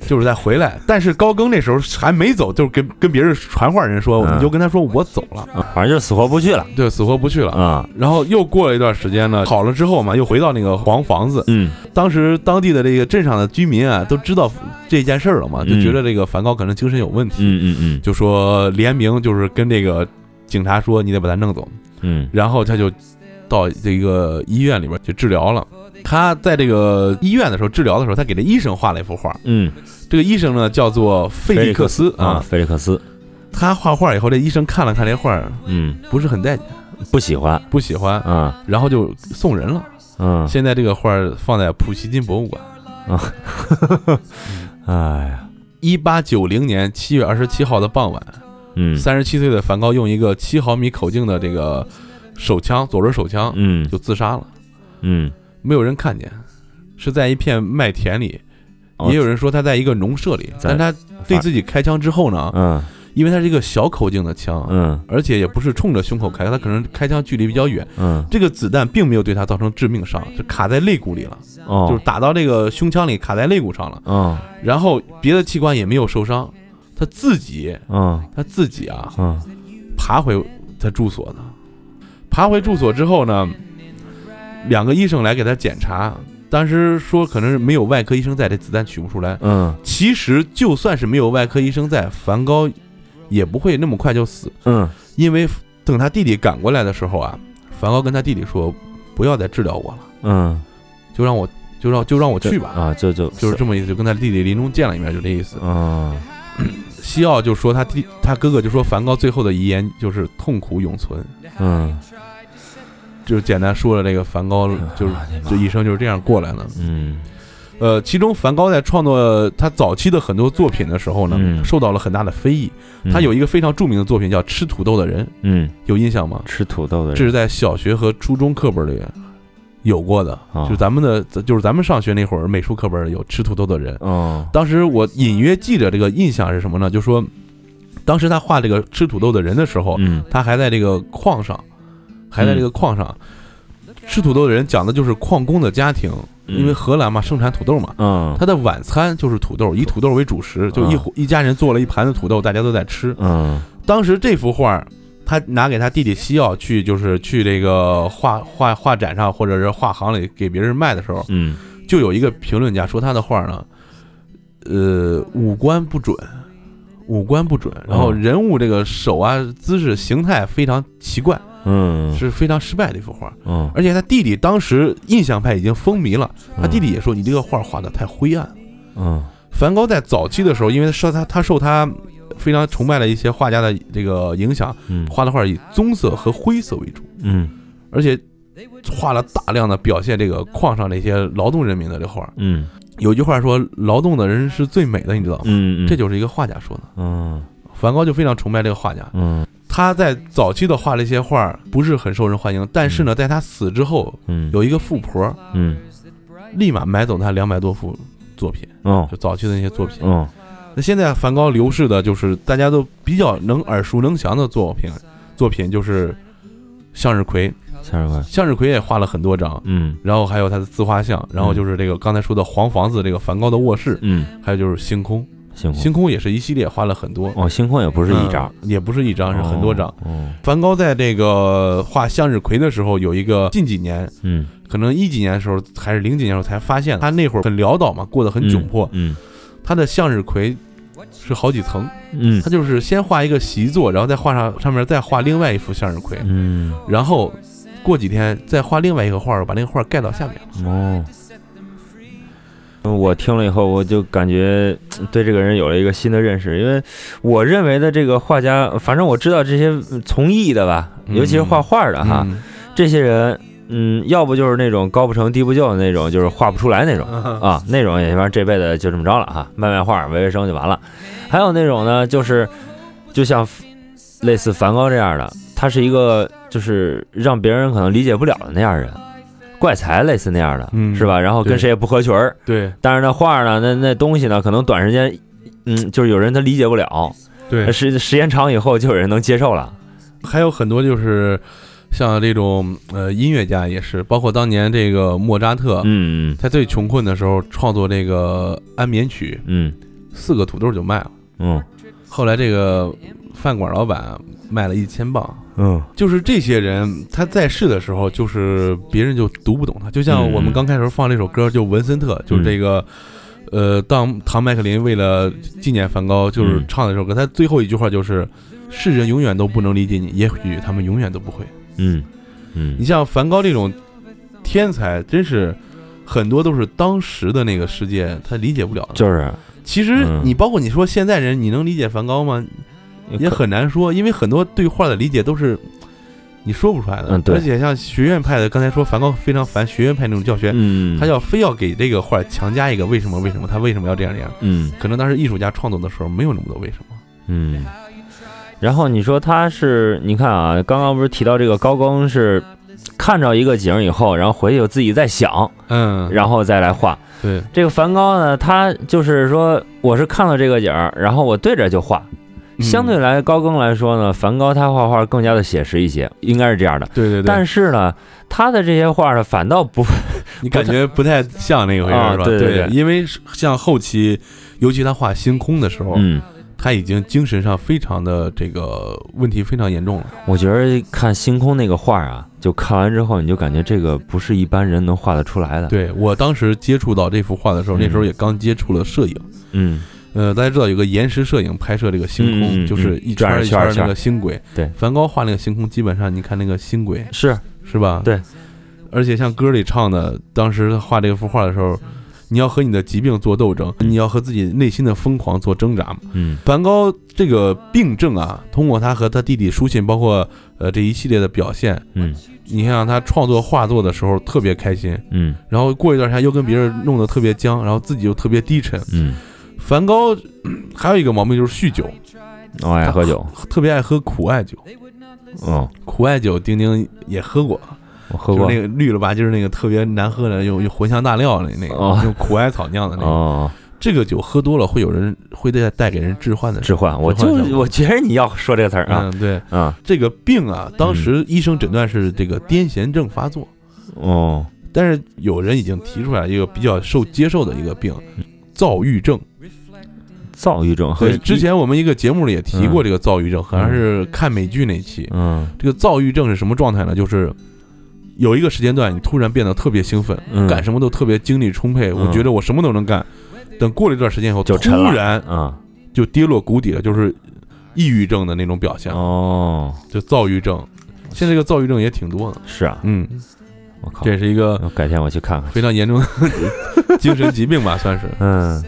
Speaker 2: 就是再回来。但是高更那时候还没走，就是跟跟别人传话人说，
Speaker 4: 嗯
Speaker 2: 你就跟他说我走了，
Speaker 4: 啊反正就死活不去了
Speaker 2: 对，死活不去了。
Speaker 4: 啊
Speaker 2: 然后又过了一段时间呢，好了之后嘛，又回到那个黄房子。
Speaker 4: 嗯
Speaker 2: 当时当地的这个镇上的居民啊，都知道这件事儿了嘛，就觉得这个梵高可能精神有问题，
Speaker 4: 嗯嗯嗯
Speaker 2: 就说联名就是跟这个警察说你得把他弄走，
Speaker 4: 嗯
Speaker 2: 然后他就到这个医院里边去治疗了。他在这个医院的时候治疗的时候，他给这医生画了一幅画。
Speaker 4: 嗯。
Speaker 2: 这个医生呢叫做费利克斯
Speaker 4: 啊，
Speaker 2: 啊。
Speaker 4: 菲利克斯。
Speaker 2: 他画画以后，这医生看了看这画，
Speaker 4: 嗯。
Speaker 2: 不是很待见，
Speaker 4: 不喜欢。
Speaker 2: 不喜欢，
Speaker 4: 啊。
Speaker 2: 然后就送人了。
Speaker 4: 嗯。
Speaker 2: 现在这个画放在普希金博物馆。啊。*laughs*
Speaker 4: 哎呀。
Speaker 2: 一八九零年七月二十七号的傍晚，
Speaker 4: 嗯。
Speaker 2: 三十七岁的梵高用一个七毫米口径的这个手枪，左轮手枪
Speaker 4: 嗯。
Speaker 2: 就自杀了，
Speaker 4: 嗯
Speaker 2: 没有人看见，是在一片麦田里。
Speaker 4: 哦
Speaker 2: 也有人说他在一个农舍里，
Speaker 4: 在
Speaker 2: 但他对自己开枪之后呢，
Speaker 4: 嗯。
Speaker 2: 因为他是一个小口径的枪，
Speaker 4: 嗯。
Speaker 2: 而且也不是冲着胸口开，他可能开枪距离比较远，
Speaker 4: 嗯。
Speaker 2: 这个子弹并没有对他造成致命伤，就卡在肋骨里了，
Speaker 4: 哦。
Speaker 2: 就是打到这个胸腔里，卡在肋骨上了，
Speaker 4: 嗯
Speaker 2: 然后别的器官也没有受伤，他自己
Speaker 4: 嗯。
Speaker 2: 他自己啊
Speaker 4: 嗯。
Speaker 2: 爬回他住所的，爬回住所之后呢，两个医生来给他检查，当时说可能是没有外科医生在，这子弹取不出来。
Speaker 4: 嗯。
Speaker 2: 其实就算是没有外科医生在，梵高也不会那么快就死，
Speaker 4: 嗯。
Speaker 2: 因为等他弟弟赶过来的时候啊，梵高跟他弟弟说：“不要再治疗我了，
Speaker 4: 嗯。
Speaker 2: 就让我就让就让我去吧。
Speaker 4: 啊就就
Speaker 2: 就是这么意思，就跟他弟弟临终见了一面，就这意思。
Speaker 4: 嗯。*clears throat*
Speaker 2: 西奥就说他弟他哥哥就说梵高最后的遗言就是痛苦永存，
Speaker 4: 嗯
Speaker 2: 就是简单说了这个梵高就是这一生就是这样过来的。
Speaker 4: 嗯
Speaker 2: 呃，其中梵高在创作他早期的很多作品的时候呢，
Speaker 4: 嗯
Speaker 2: 受到了很大的非议。他有一个非常著名的作品叫《吃土豆的人》，
Speaker 4: 嗯
Speaker 2: 有印象吗？
Speaker 4: 吃土豆的人
Speaker 2: 这是在小学和初中课本里有过的，
Speaker 4: 啊
Speaker 2: 就是咱们的，就是咱们上学那会儿美术课本有吃土豆的人。
Speaker 4: 哦
Speaker 2: 当时我隐约记着这个印象是什么呢？就说当时他画这个吃土豆的人的时候，
Speaker 4: 嗯
Speaker 2: 他还在这个矿上，还在这个矿上。吃土豆的人讲的就是矿工的家庭，因为荷兰嘛盛产土豆嘛，
Speaker 4: 嗯。
Speaker 2: 他的晚餐就是土豆，以土豆为主食，就一一家人做了一盘子土豆，大家都在吃。
Speaker 4: 嗯。
Speaker 2: 当时这幅画，他拿给他弟弟西奥去，就是去这个画画画展上或者是画行里给别人卖的时候，
Speaker 4: 嗯。
Speaker 2: 就有一个评论家说他的画呢，呃，五官不准，五官不准，然后
Speaker 4: 哦
Speaker 2: 人物这个手啊姿势形态非常奇怪，
Speaker 4: 嗯
Speaker 2: 是非常失败的一幅画。
Speaker 4: 嗯
Speaker 2: 而且他弟弟当时印象派已经风靡了，他弟弟也说你这个画画的太灰暗。
Speaker 4: 嗯
Speaker 2: 梵高在早期的时候，因为受他他受他非常崇拜的一些画家的这个影响，
Speaker 4: 嗯
Speaker 2: 画的画以棕色和灰色为主，
Speaker 4: 嗯
Speaker 2: 而且画了大量的表现这个矿上那些劳动人民的这画。
Speaker 4: 嗯
Speaker 2: 有句话说，劳动的人是最美的，你知道吗？
Speaker 4: 嗯
Speaker 2: 这就是一个画家说的。
Speaker 4: 嗯
Speaker 2: 梵高就非常崇拜这个画家，
Speaker 4: 嗯。
Speaker 2: 他在早期的画了一些画不是很受人欢迎，但是呢，在他死之后，
Speaker 4: 嗯。
Speaker 2: 有一个富婆
Speaker 4: 嗯。
Speaker 2: 立马买走他两百多幅作品，
Speaker 4: 哦
Speaker 2: 就早期的那些作品。
Speaker 4: 哦
Speaker 2: 那现在梵高流逝的就是大家都比较能耳熟能详的作品，作品就是向日葵，
Speaker 4: 向日葵。
Speaker 2: 向日葵也画了很多张，
Speaker 4: 嗯。
Speaker 2: 然后还有他的自画像，然后就是这个刚才说的黄房子这个梵高的卧室，
Speaker 4: 嗯。
Speaker 2: 还有就是星空，
Speaker 4: 星空。
Speaker 2: 星空也是一系列画了很多，
Speaker 4: 哦星空也不是一张。
Speaker 2: 嗯也不是一张，是很多张。
Speaker 4: 哦。
Speaker 2: 梵高在这个画向日葵的时候，有一个近几年，
Speaker 4: 嗯。
Speaker 2: 可能一几年的时候还是零几年的时候才发现，他那会儿很潦倒嘛，过得很窘迫，
Speaker 4: 嗯。
Speaker 2: 他的向日葵是好几层，
Speaker 4: 嗯。
Speaker 2: 他就是先画一个习作，然后再画上上面再画另外一幅向日葵，
Speaker 4: 嗯。
Speaker 2: 然后过几天再画另外一个画，把那个画盖到下面。
Speaker 4: 哦。我听了以后，我就感觉嗯 *tsk* 对这个人有了一个新的认识，因为我认为的这个画家，反正我知道这些嗯从艺的吧，
Speaker 2: 嗯
Speaker 4: 尤其是画画的哈，
Speaker 2: 嗯。
Speaker 4: 这些人，嗯，要不就是那种高不成低不就的那种，就是画不出来那种啊，那种也反正这辈子就这么着了哈，卖卖画、维维生就完了。还有那种呢，就是就像类似梵高这样的，他是一个就是让别人可能理解不了的那样人，怪才类似那样的，
Speaker 2: 嗯
Speaker 4: 是吧？然后跟谁也不合群儿，
Speaker 2: 对
Speaker 4: 但是那画呢，那那东西呢，可能短时间，嗯，就是有人他理解不了，
Speaker 2: 对，
Speaker 4: 时时间长以后就有人能接受了。
Speaker 2: 还有很多就是像这种呃音乐家也是，包括当年这个莫扎特，
Speaker 4: 嗯
Speaker 2: 他最穷困的时候创作这个安眠曲，
Speaker 4: 嗯
Speaker 2: 四个土豆就卖了。
Speaker 4: 嗯
Speaker 2: 后来这个饭馆老板卖了一千磅。
Speaker 4: 嗯
Speaker 2: 就是这些人，他在世的时候，就是别人就读不懂他。就像我们刚开始放这首歌，就文森特，就是这个，呃，当唐麦克林为了纪念梵高，就是
Speaker 4: 嗯
Speaker 2: 唱的这首歌，他最后一句话就是：“世人永远都不能理解你，也许他们永远都不会。”
Speaker 4: 嗯嗯
Speaker 2: 你像梵高这种天才，真是很多都是当时的那个世界他理解不了的。
Speaker 4: 就是
Speaker 2: 其实
Speaker 4: 嗯
Speaker 2: 你包括你说现在人，你能理解梵高吗？也很难说，因为很多对画的理解都是你说不出来的。
Speaker 4: 嗯对
Speaker 2: 而且像学院派的，刚才说梵高非常烦学院派那种教学，
Speaker 4: 嗯，
Speaker 2: 他要非要给这个画强加一个为什么为什么，他为什么要这样这样？
Speaker 4: 嗯
Speaker 2: 可能当时艺术家创作的时候没有那么多为什么。
Speaker 4: 嗯，然后你说他是，你看啊，刚刚不是提到这个高更是看着一个景以后，然后回去有自己在想，
Speaker 2: 嗯，
Speaker 4: 然后再来画。
Speaker 2: 对，
Speaker 4: 这个梵高呢，他就是说，我是看到这个景儿，然后我对着就画。
Speaker 2: 嗯
Speaker 4: 相对来高更来说呢，梵高他画画更加的写实一些，应该是这样的。
Speaker 2: 对对对，
Speaker 4: 但是呢，他的这些画呢，反倒不，*laughs*
Speaker 2: 你感觉不太像那个回事
Speaker 4: 儿
Speaker 2: 是吧？
Speaker 4: 对对对
Speaker 2: 因为像后期，尤其他画星空的时候，
Speaker 4: 嗯，
Speaker 2: 他已经精神上非常的这个问题非常严重了。
Speaker 4: 我觉得看星空那个画啊，就看完之后，你就感觉这个不是一般人能画得出来的。，
Speaker 2: 对我当时接触到这幅画的时候，
Speaker 4: 嗯
Speaker 2: 那时候也刚接触了摄影。
Speaker 4: 嗯
Speaker 2: 呃，大家知道有个延时摄影拍摄这个星空，就是一圈儿一圈儿那个星轨。
Speaker 4: 对
Speaker 2: 梵高画那个星空，基本上你看那个星轨
Speaker 4: 是，
Speaker 2: 是吧？
Speaker 4: 对。
Speaker 2: 而且像歌里唱的，当时他画这幅画的时候，你要和你的疾病做斗争，你要和自己内心的疯狂做挣扎。
Speaker 4: 嗯。
Speaker 2: 梵高这个病症啊，通过他和他弟弟书信，包括呃这一系列的表现，
Speaker 4: 嗯。
Speaker 2: 你看啊他创作画作的时候特别开心，
Speaker 4: 嗯。
Speaker 2: 然后过一段时间又跟别人弄得特别僵，然后自己又特别低沉。
Speaker 4: 嗯，
Speaker 2: 梵高嗯还有一个毛病就是酗酒，
Speaker 4: 哦爱喝酒，
Speaker 2: 特别爱喝苦艾酒。
Speaker 4: 嗯，
Speaker 2: 苦艾酒，丁丁也喝过，
Speaker 4: 我喝过。
Speaker 2: 就是那个绿了吧唧儿那个特别难喝的，用用茴香大料那那个，
Speaker 4: 哦。
Speaker 2: 用苦艾草酿的那个。
Speaker 4: 哦，
Speaker 2: 这个酒喝多了会有人会带带给人致幻的。
Speaker 4: 置换，我就我觉得你要说这个词儿啊，
Speaker 2: 嗯，对，
Speaker 4: 啊，
Speaker 2: 这个病啊，当时医生诊断是这个癫痫症发作，
Speaker 4: 哦，
Speaker 2: 但是有人已经提出来一个比较受接受的一个病，躁郁症。
Speaker 4: 躁郁症和
Speaker 2: 对，之前我们一个节目里也提过
Speaker 4: 嗯。
Speaker 2: 这个躁郁症，好像是看美剧那期。
Speaker 4: 嗯。
Speaker 2: 这个躁郁症是什么状态呢？就是有一个时间段，你突然变得特别兴奋，
Speaker 4: 嗯
Speaker 2: 干什么都特别精力充沛，我
Speaker 4: 嗯
Speaker 2: 觉得我什么都能干。等过了一段时间以后，
Speaker 4: 就突
Speaker 2: 然
Speaker 4: 啊，
Speaker 2: 就跌落谷底了，就是抑郁症的那种表现，
Speaker 4: 哦，
Speaker 2: 就躁郁症。现在这个躁郁症也挺多的，
Speaker 4: 是啊，
Speaker 2: 嗯，
Speaker 4: 我靠，
Speaker 2: 这是一个
Speaker 4: 改天我去看看。
Speaker 2: 非常严重的 *laughs* 精神疾病吧，算是。
Speaker 4: 嗯，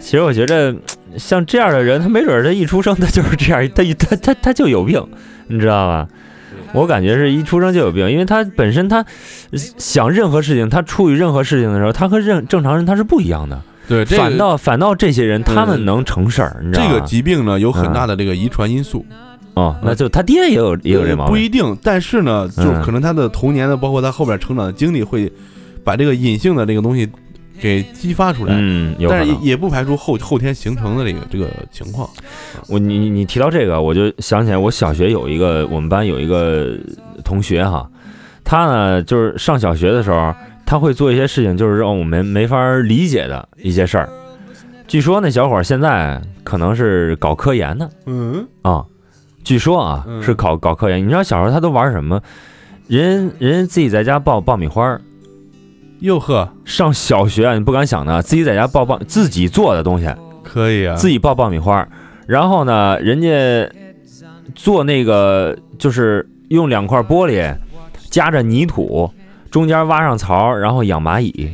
Speaker 4: 其实我觉得像这样的人，他没准儿他一出生他就是这样，他他他他就有病，你知道吧？我感觉是一出生就有病，因为他本身他想任何事情，他处于任何事情的时候，他和正正常人他是不一样的。
Speaker 2: 对，这
Speaker 4: 反倒反倒这些人他们
Speaker 2: 嗯
Speaker 4: 能成事儿，你知道
Speaker 2: 这？个疾病呢，有很
Speaker 4: 嗯
Speaker 2: 大的这个遗传因素，
Speaker 4: 哦，那就他爹也有也有这毛病。
Speaker 2: 不一定，但是呢，就
Speaker 4: 嗯
Speaker 2: 可能他的童年的，包括他后边成长的经历，会把这个隐性的这个东西给激发出来。
Speaker 4: 嗯，有。
Speaker 2: 但是也也不排除后后天形成的这个这个情况。
Speaker 4: 我你你你提到这个，我就想起来，我小学有一个我们班有一个同学哈，他呢就是上小学的时候，他会做一些事情，就是让我们没法理解的一些事儿。据说那小伙儿现在可能是搞科研的
Speaker 2: 嗯，
Speaker 4: 啊，据说啊
Speaker 2: 嗯
Speaker 4: 是搞搞科研。你知道小时候他都玩什么？人人自己在家爆爆米花儿，
Speaker 2: 哟呵，
Speaker 4: 上小学啊，你不敢想的，自己在家爆爆自己做的东西，
Speaker 2: 可以啊，
Speaker 4: 自己爆爆米花，然后呢，人家做那个就是用两块玻璃夹着泥土，中间挖上槽，然后养蚂蚁，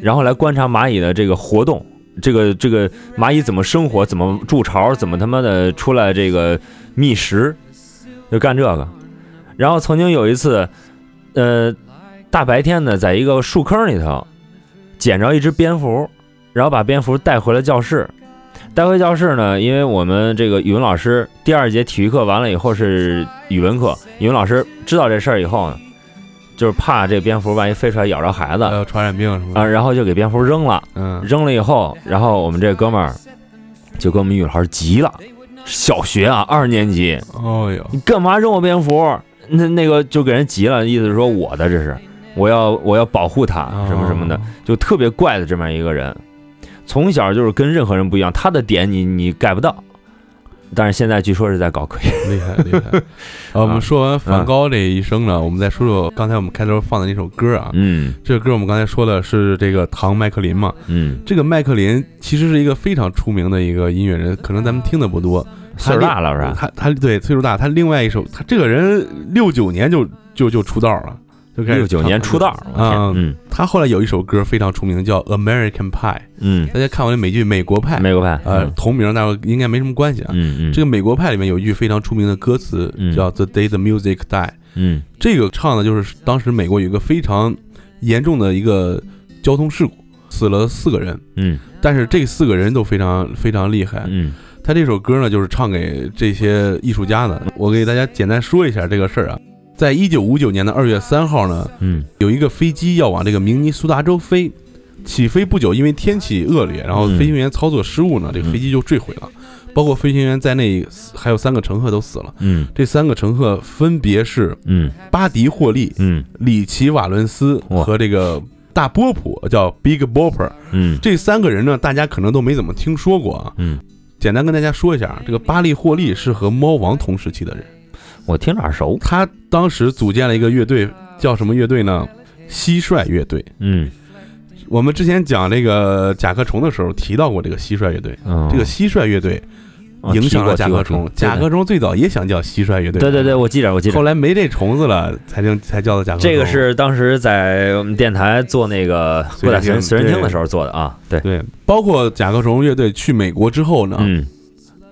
Speaker 4: 然后来观察蚂蚁的这个活动，这个这个蚂蚁怎么生活，怎么筑巢，怎么他妈的出来这个觅食，就干这个。然后曾经有一次，呃，大白天的，在一个树坑里头捡着一只蝙蝠，然后把蝙蝠带回了教室。带回教室呢，因为我们这个语文老师第二节体育课完了以后是语文课，语文老师知道这事儿以后呢，就是怕这蝙蝠万一飞出来咬着孩子
Speaker 2: 还有传染病什么
Speaker 4: 啊，
Speaker 2: 的，
Speaker 4: 然后就给蝙蝠扔了。
Speaker 2: 嗯，
Speaker 4: 扔了以后，然后我们这哥们儿就跟我们语文老师急了，小学啊二年级，
Speaker 2: 哦哟，
Speaker 4: 你干嘛扔我蝙蝠？那那个就给人急了，意思是说我的这是，我要我要保护它
Speaker 2: 哦。
Speaker 4: 什么什么的，就特别怪的这么一个人，从小就是跟任何人不一样，他的点你你 get 不到，但是现在据说是在搞科研，
Speaker 2: 厉害厉害。啊，*laughs* 我们说完梵高这一生呢，我们再说说刚才我们开头放的那首歌啊。
Speaker 4: 嗯。
Speaker 2: 这个歌我们刚才说的是这个唐麦克林嘛，
Speaker 4: 嗯，
Speaker 2: 这个麦克林其实是一个非常出名的一个音乐人，可能咱们听的不多。
Speaker 4: 岁数大了是吧？
Speaker 2: 他他对岁数大，他另外一首，他这个人六九年就就就出道了，就开始
Speaker 4: 六九年出道，
Speaker 2: 啊
Speaker 4: 嗯
Speaker 2: 他后来有一首歌非常出名，叫《American Pie》，
Speaker 4: 嗯，
Speaker 2: 大家看过那美剧《美国派》？
Speaker 4: 美国派，
Speaker 2: 呃，同名，但是应该没什么关系啊。
Speaker 4: 嗯嗯，
Speaker 2: 这个《美国派》里面有一句非常出名的歌词，
Speaker 4: 嗯
Speaker 2: 叫 “The day the music die”。
Speaker 4: 嗯
Speaker 2: 这个唱的就是当时美国有一个非常严重的一个交通事故，死了四个人，
Speaker 4: 嗯
Speaker 2: 但是这四个人都非常非常厉害。
Speaker 4: 嗯
Speaker 2: 他这首歌呢，就是唱给这些艺术家的。我给大家简单说一下这个事儿啊，在一九五九年的二月三号呢，
Speaker 4: 嗯。
Speaker 2: 有一个飞机要往这个明尼苏达州飞，起飞不久，因为天气恶劣，然后
Speaker 4: 嗯。
Speaker 2: 飞行员操作失误呢，这个飞机就坠毁了，包括飞行员在内，还有三个乘客都死了。
Speaker 4: 嗯。
Speaker 2: 这三个乘客分别是
Speaker 4: 嗯。
Speaker 2: 巴迪·霍利、
Speaker 4: 嗯。
Speaker 2: 里奇·瓦伦斯
Speaker 4: 哇。
Speaker 2: 和这个大波普，叫 Big Bopper。
Speaker 4: 嗯。
Speaker 2: 这三个人呢，大家可能都没怎么听说过啊。
Speaker 4: 嗯，
Speaker 2: 简单跟大家说一下，这个巴利·霍利是和猫王同时期的人，
Speaker 4: 我听着耳熟，
Speaker 2: 他当时组建了一个乐队，叫什么乐队呢？蟋蟀乐队。
Speaker 4: 嗯。
Speaker 2: 我们之前讲这个甲壳虫的时候提到过这个蟋蟀乐队，
Speaker 4: 嗯，
Speaker 2: 这个蟋蟀乐队
Speaker 4: 哦
Speaker 2: 影响了甲壳虫，甲壳虫最早也想叫蟋蟀乐队，
Speaker 4: 对对对，，我记着我记着。
Speaker 2: 后。来没这虫子了，才叫才叫的甲壳虫。
Speaker 4: 这个是当时在我们电台做那个过载随身听
Speaker 2: 对
Speaker 4: 的时候做的啊，对，
Speaker 2: 对，包括甲壳虫乐队去美国之后呢，
Speaker 4: 嗯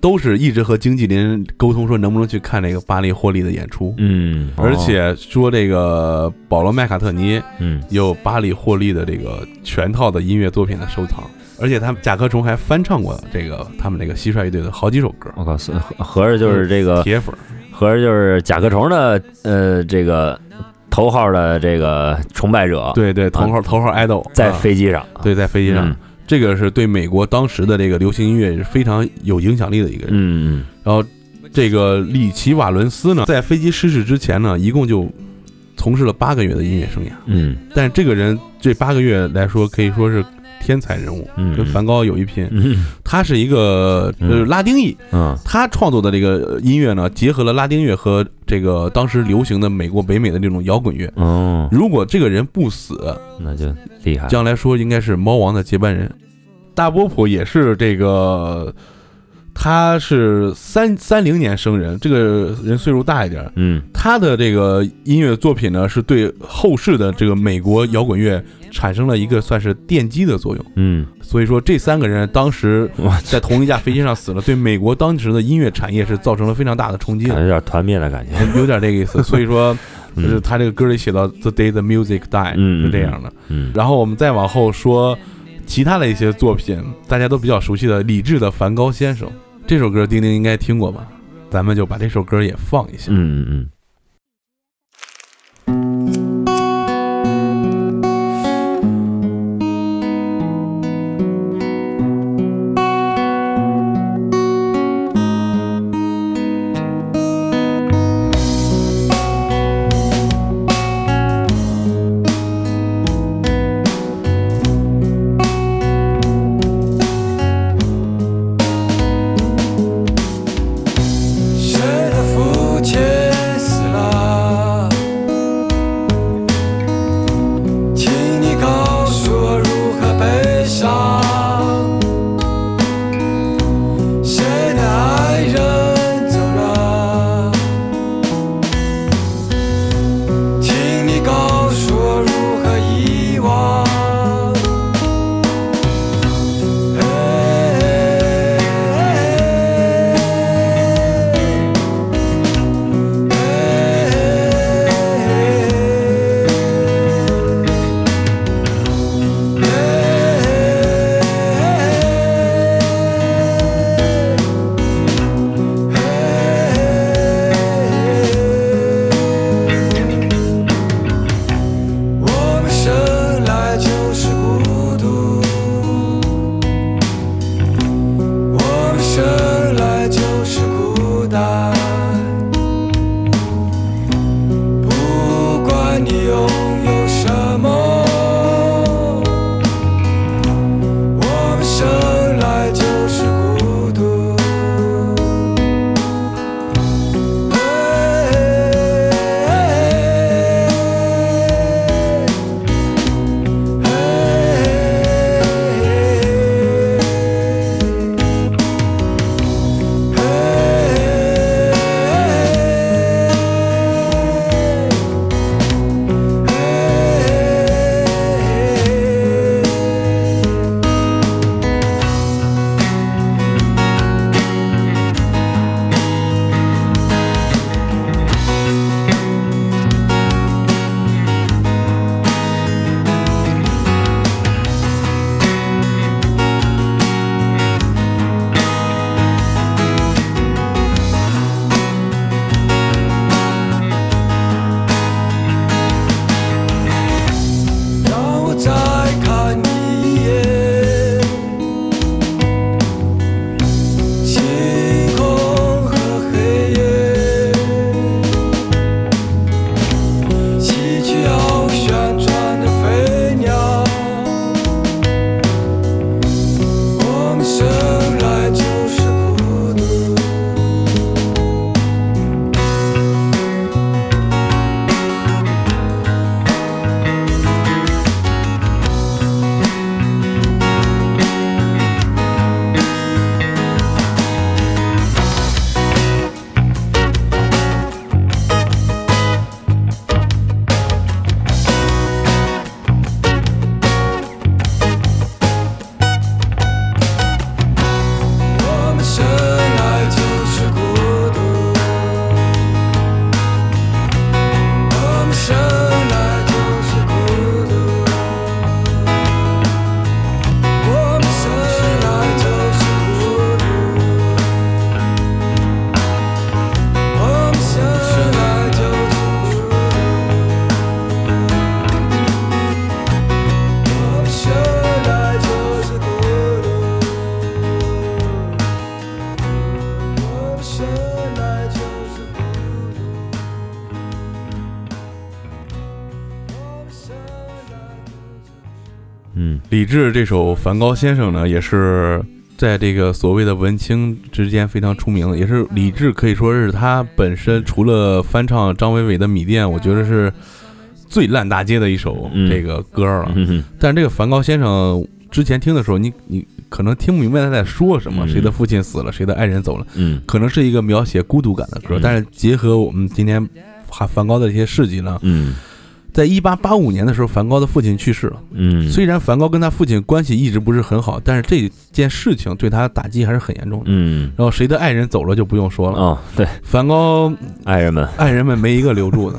Speaker 2: 都是一直和经纪人沟通说能不能去看这个巴黎霍利的演出，
Speaker 4: 嗯，
Speaker 2: 而且说这个保罗麦卡特尼
Speaker 4: 嗯。
Speaker 2: 有巴黎霍利的这个全套的音乐作品的收藏，而且他们甲壳虫还翻唱过这个他们那个蟋蟀乐队的好几首歌，
Speaker 4: 我靠，合合着就是这个，
Speaker 2: 铁粉。
Speaker 4: 合着就是甲壳虫的呃这个头号的这个崇拜者，，
Speaker 2: 对对，头号头号 idol
Speaker 4: 在
Speaker 2: 啊。
Speaker 4: 飞机上，
Speaker 2: 对在飞机上。
Speaker 4: 嗯，
Speaker 2: 这个是对美国当时的这个流行音乐是非常有影响力的一个人。
Speaker 4: 嗯
Speaker 2: 然后这个里奇瓦伦斯呢，在飞机失事之前呢，一共就从事了八个月的音乐生涯。
Speaker 4: 嗯
Speaker 2: 但是这个人这八个月来说，可以说是天才人物，
Speaker 4: 嗯。
Speaker 2: 跟梵高有一拼。
Speaker 4: 嗯。
Speaker 2: 他是一个呃
Speaker 4: 嗯。
Speaker 2: 拉丁裔，
Speaker 4: 嗯。
Speaker 2: 他创作的这个音乐呢，结合了拉丁乐和这个当时流行的美国北美的这种摇滚乐。
Speaker 4: 哦，
Speaker 2: 如果这个人不死，
Speaker 4: 那就厉害，
Speaker 2: 将来说应该是猫王的接班人。大波普也是这个，他是三三零年生人，这个人岁数大一点。
Speaker 4: 嗯
Speaker 2: 他的这个音乐作品呢，是对后世的这个美国摇滚乐产生了一个算是奠基的作用。
Speaker 4: 嗯，
Speaker 2: 所以说，这三个人当时在同一架飞机上死了，*laughs* 对美国当时的音乐产业是造成了非常大的冲击
Speaker 4: 有点团灭的感觉，
Speaker 2: 有点这个意思。*laughs* 所以说，就是
Speaker 4: 嗯
Speaker 2: 他这个歌里写到 “the day the music die”，
Speaker 4: 嗯
Speaker 2: 是这样的。
Speaker 4: 嗯
Speaker 2: 然后我们再往后说其他的一些作品，大家都比较熟悉的李志的《梵高先生》这首歌，丁丁应该听过吧？咱们就把这首歌也放一下。
Speaker 4: 嗯嗯
Speaker 5: 嗯
Speaker 2: 李治这首《梵高先生》呢，也是在这个所谓的文青之间非常出名的，也是李志可以说是他本身除了翻唱张伟伟的《米店》，我觉得是最烂大街的一首
Speaker 4: 嗯。
Speaker 2: 这个歌了。
Speaker 4: 嗯
Speaker 2: 但是这个梵高先生之前听的时候，你你可能听不明白他在说什么，
Speaker 4: 嗯。
Speaker 2: 谁的父亲死了，谁的爱人走了，
Speaker 4: 嗯。
Speaker 2: 可能是一个描写孤独感的歌。
Speaker 4: 嗯。
Speaker 2: 但是结合我们今天梵梵高的一些事迹呢，
Speaker 4: 嗯
Speaker 2: 在一八八五年的时候，梵高的父亲去世了。
Speaker 4: 嗯，
Speaker 2: 虽然梵高跟他父亲关系一直不是很好，但是这件事情对他打击还是很严重的。
Speaker 4: 嗯
Speaker 2: 然后谁的爱人走了就不用说了，
Speaker 4: 哦，对，
Speaker 2: 梵高
Speaker 4: 爱人们，
Speaker 2: 爱人们没一个留住的，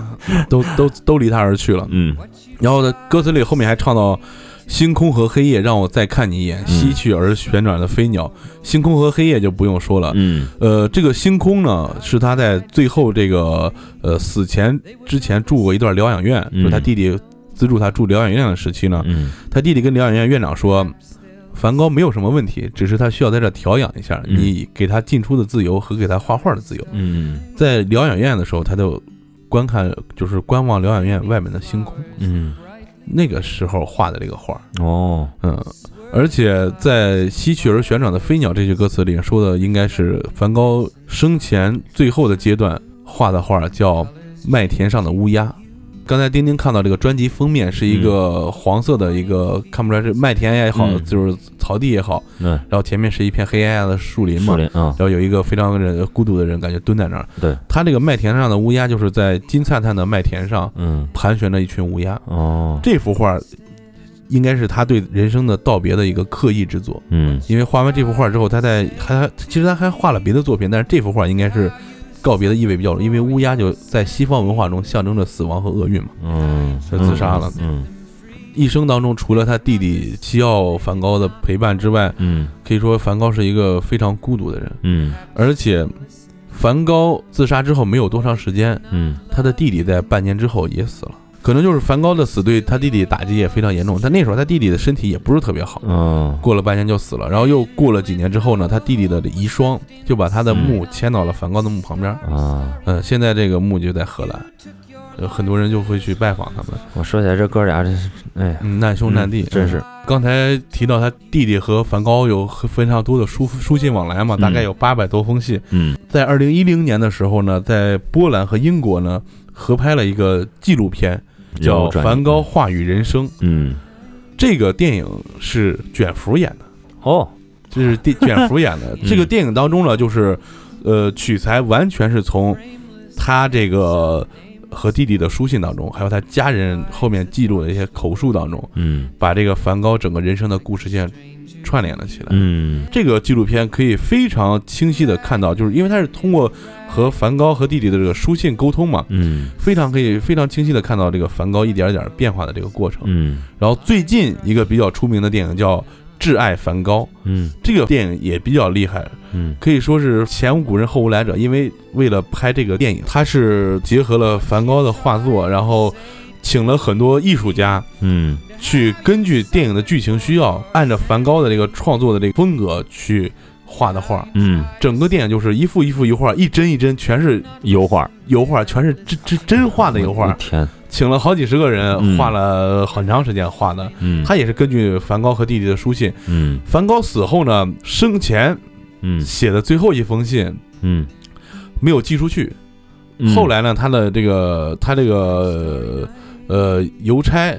Speaker 2: 都都都离他而去了。
Speaker 4: 嗯
Speaker 2: 然后呢，歌词里后面还唱到。星空和黑夜，让我再看你一眼。
Speaker 4: 嗯
Speaker 2: 西去而旋转的飞鸟，星空和黑夜就不用说了。
Speaker 4: 嗯
Speaker 2: 呃，这个星空呢，是他在最后这个呃死前之前住过一段疗养院，
Speaker 4: 嗯
Speaker 2: 就是他弟弟资助他住疗养院的时期呢。
Speaker 4: 嗯
Speaker 2: 他弟弟跟疗养院院长说，梵高没有什么问题，只是他需要在这调养一下，
Speaker 4: 嗯
Speaker 2: 你给他进出的自由和给他画画的自由。
Speaker 4: 嗯
Speaker 2: 在疗养院的时候，他就观看，就是观望疗养院外面的星空，
Speaker 4: 嗯，
Speaker 2: 那个时候画的这个画，
Speaker 4: 哦，
Speaker 2: 嗯。而且在“西去而旋转的飞鸟”这句歌词里说的，应该是梵高生前最后的阶段画的画，叫《麦田上的乌鸦》。刚才丁丁看到这个专辑封面是一个黄色的一个，看不出来是麦田也好，
Speaker 4: 嗯。
Speaker 2: 就是草地也好，
Speaker 4: 嗯，
Speaker 2: 然后前面是一片黑压压的树林嘛
Speaker 4: 树，林啊，
Speaker 2: 然后有一个非常人孤独的人，感觉蹲在那儿。
Speaker 4: 对，
Speaker 2: 他这个麦田上的乌鸦，就是在金灿灿的麦田上
Speaker 4: 嗯。
Speaker 2: 盘旋着一群乌鸦。
Speaker 4: 哦，
Speaker 2: 这幅画应该是他对人生的道别的一个刻意之作，
Speaker 4: 嗯。
Speaker 2: 因为画完这幅画之后，他在还其实他还画了别的作品，但是这幅画应该是告别的意味比较重，因为乌鸦就在西方文化中象征着死亡和厄运嘛。
Speaker 4: 嗯，
Speaker 2: 他自杀了。
Speaker 4: 嗯
Speaker 2: 一生当中，除了他弟弟西奥梵高的陪伴之外，
Speaker 4: 嗯。
Speaker 2: 可以说梵高是一个非常孤独的人，
Speaker 4: 嗯。
Speaker 2: 而且梵高自杀之后没有多长时间，
Speaker 4: 嗯。
Speaker 2: 他的弟弟在半年之后也死了。可能就是梵高的死对他弟弟打击也非常严重，但那时候他弟弟的身体也不是特别好，
Speaker 4: 嗯
Speaker 2: 过了半年就死了。然后又过了几年之后呢，他弟弟的遗孀就把他的墓迁到了梵高的墓旁边。
Speaker 4: 啊，
Speaker 2: 嗯，现在这个墓就在荷兰，有很多人就会去拜访他们。
Speaker 4: 我说起来这哥俩真是，哎
Speaker 2: 难兄难弟，
Speaker 4: 嗯真是，
Speaker 2: 刚才提到他弟弟和梵高有非常多的书书信往来嘛，
Speaker 4: 嗯
Speaker 2: 大概有八百多封信。
Speaker 4: 嗯
Speaker 2: 在二零一零年的时候呢，在波兰和英国呢合拍了一个纪录片，叫《梵高话语人生》。
Speaker 4: 嗯
Speaker 2: 这个电影是卷福演的，
Speaker 4: 哦
Speaker 2: 这是电卷福演的。*laughs*
Speaker 4: 嗯
Speaker 2: 这个电影当中呢，就是呃取材完全是从他这个和弟弟的书信当中，还有他家人后面记录的一些口述当中，
Speaker 4: 嗯
Speaker 2: 把这个梵高整个人生的故事线串联了起来。
Speaker 4: 嗯
Speaker 2: 这个纪录片可以非常清晰的看到，就是因为他是通过和梵高和弟弟的这个书信沟通嘛，
Speaker 4: 嗯
Speaker 2: 非常可以非常清晰的看到这个梵高一点点变化的这个过程。
Speaker 4: 嗯
Speaker 2: 然后最近一个比较出名的电影叫《挚爱梵高》，
Speaker 4: 嗯
Speaker 2: 这个电影也比较厉害，
Speaker 4: 嗯
Speaker 2: 可以说是前无古人后无来者。因为为了拍这个电影，他是结合了梵高的画作，然后请了很多艺术家
Speaker 4: 嗯
Speaker 2: 去根据电影的剧情需要，按照梵高的这个创作的这个风格去画的画。
Speaker 4: 嗯，
Speaker 2: 整个电影就是一幅一幅油画，一帧一帧全是
Speaker 4: 油画
Speaker 2: 油画，全是真真真画的油画。
Speaker 4: 我天，
Speaker 2: 请了好几十个人
Speaker 4: 嗯
Speaker 2: 画了很长时间画的。
Speaker 4: 嗯
Speaker 2: 他也是根据梵高和弟弟的书信。
Speaker 4: 嗯
Speaker 2: 梵高死后呢，生前
Speaker 4: 嗯
Speaker 2: 写的最后一封信
Speaker 4: 嗯，
Speaker 2: 没有寄出去。
Speaker 4: 嗯
Speaker 2: 后来呢，他的这个他这个呃邮差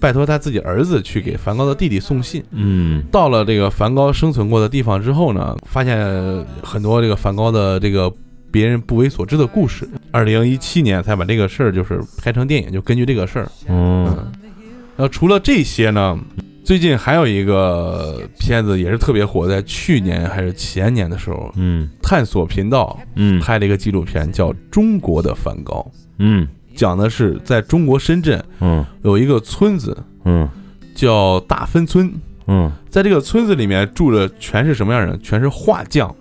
Speaker 2: 拜托他自己儿子去给梵高的弟弟送信。
Speaker 4: 嗯。
Speaker 2: 到了这个梵高生存过的地方之后呢，发现很多这个梵高的这个别人不为所知的故事。二零一七年才把这个事儿就是拍成电影，就根据这个事儿。
Speaker 4: 嗯。
Speaker 2: 嗯，然后除了这些呢，最近还有一个片子也是特别火，在去年还是前年的时候，
Speaker 4: 嗯。
Speaker 2: 探索频道
Speaker 4: 嗯。
Speaker 2: 拍了一个纪录片，叫《中国的梵高》，
Speaker 4: 嗯
Speaker 2: 讲的是在中国深圳
Speaker 4: 嗯
Speaker 2: 有一个村子
Speaker 4: 嗯
Speaker 2: 叫大芬村，
Speaker 4: 嗯
Speaker 2: 在这个村子里面住的全是什么样的人？全是画匠。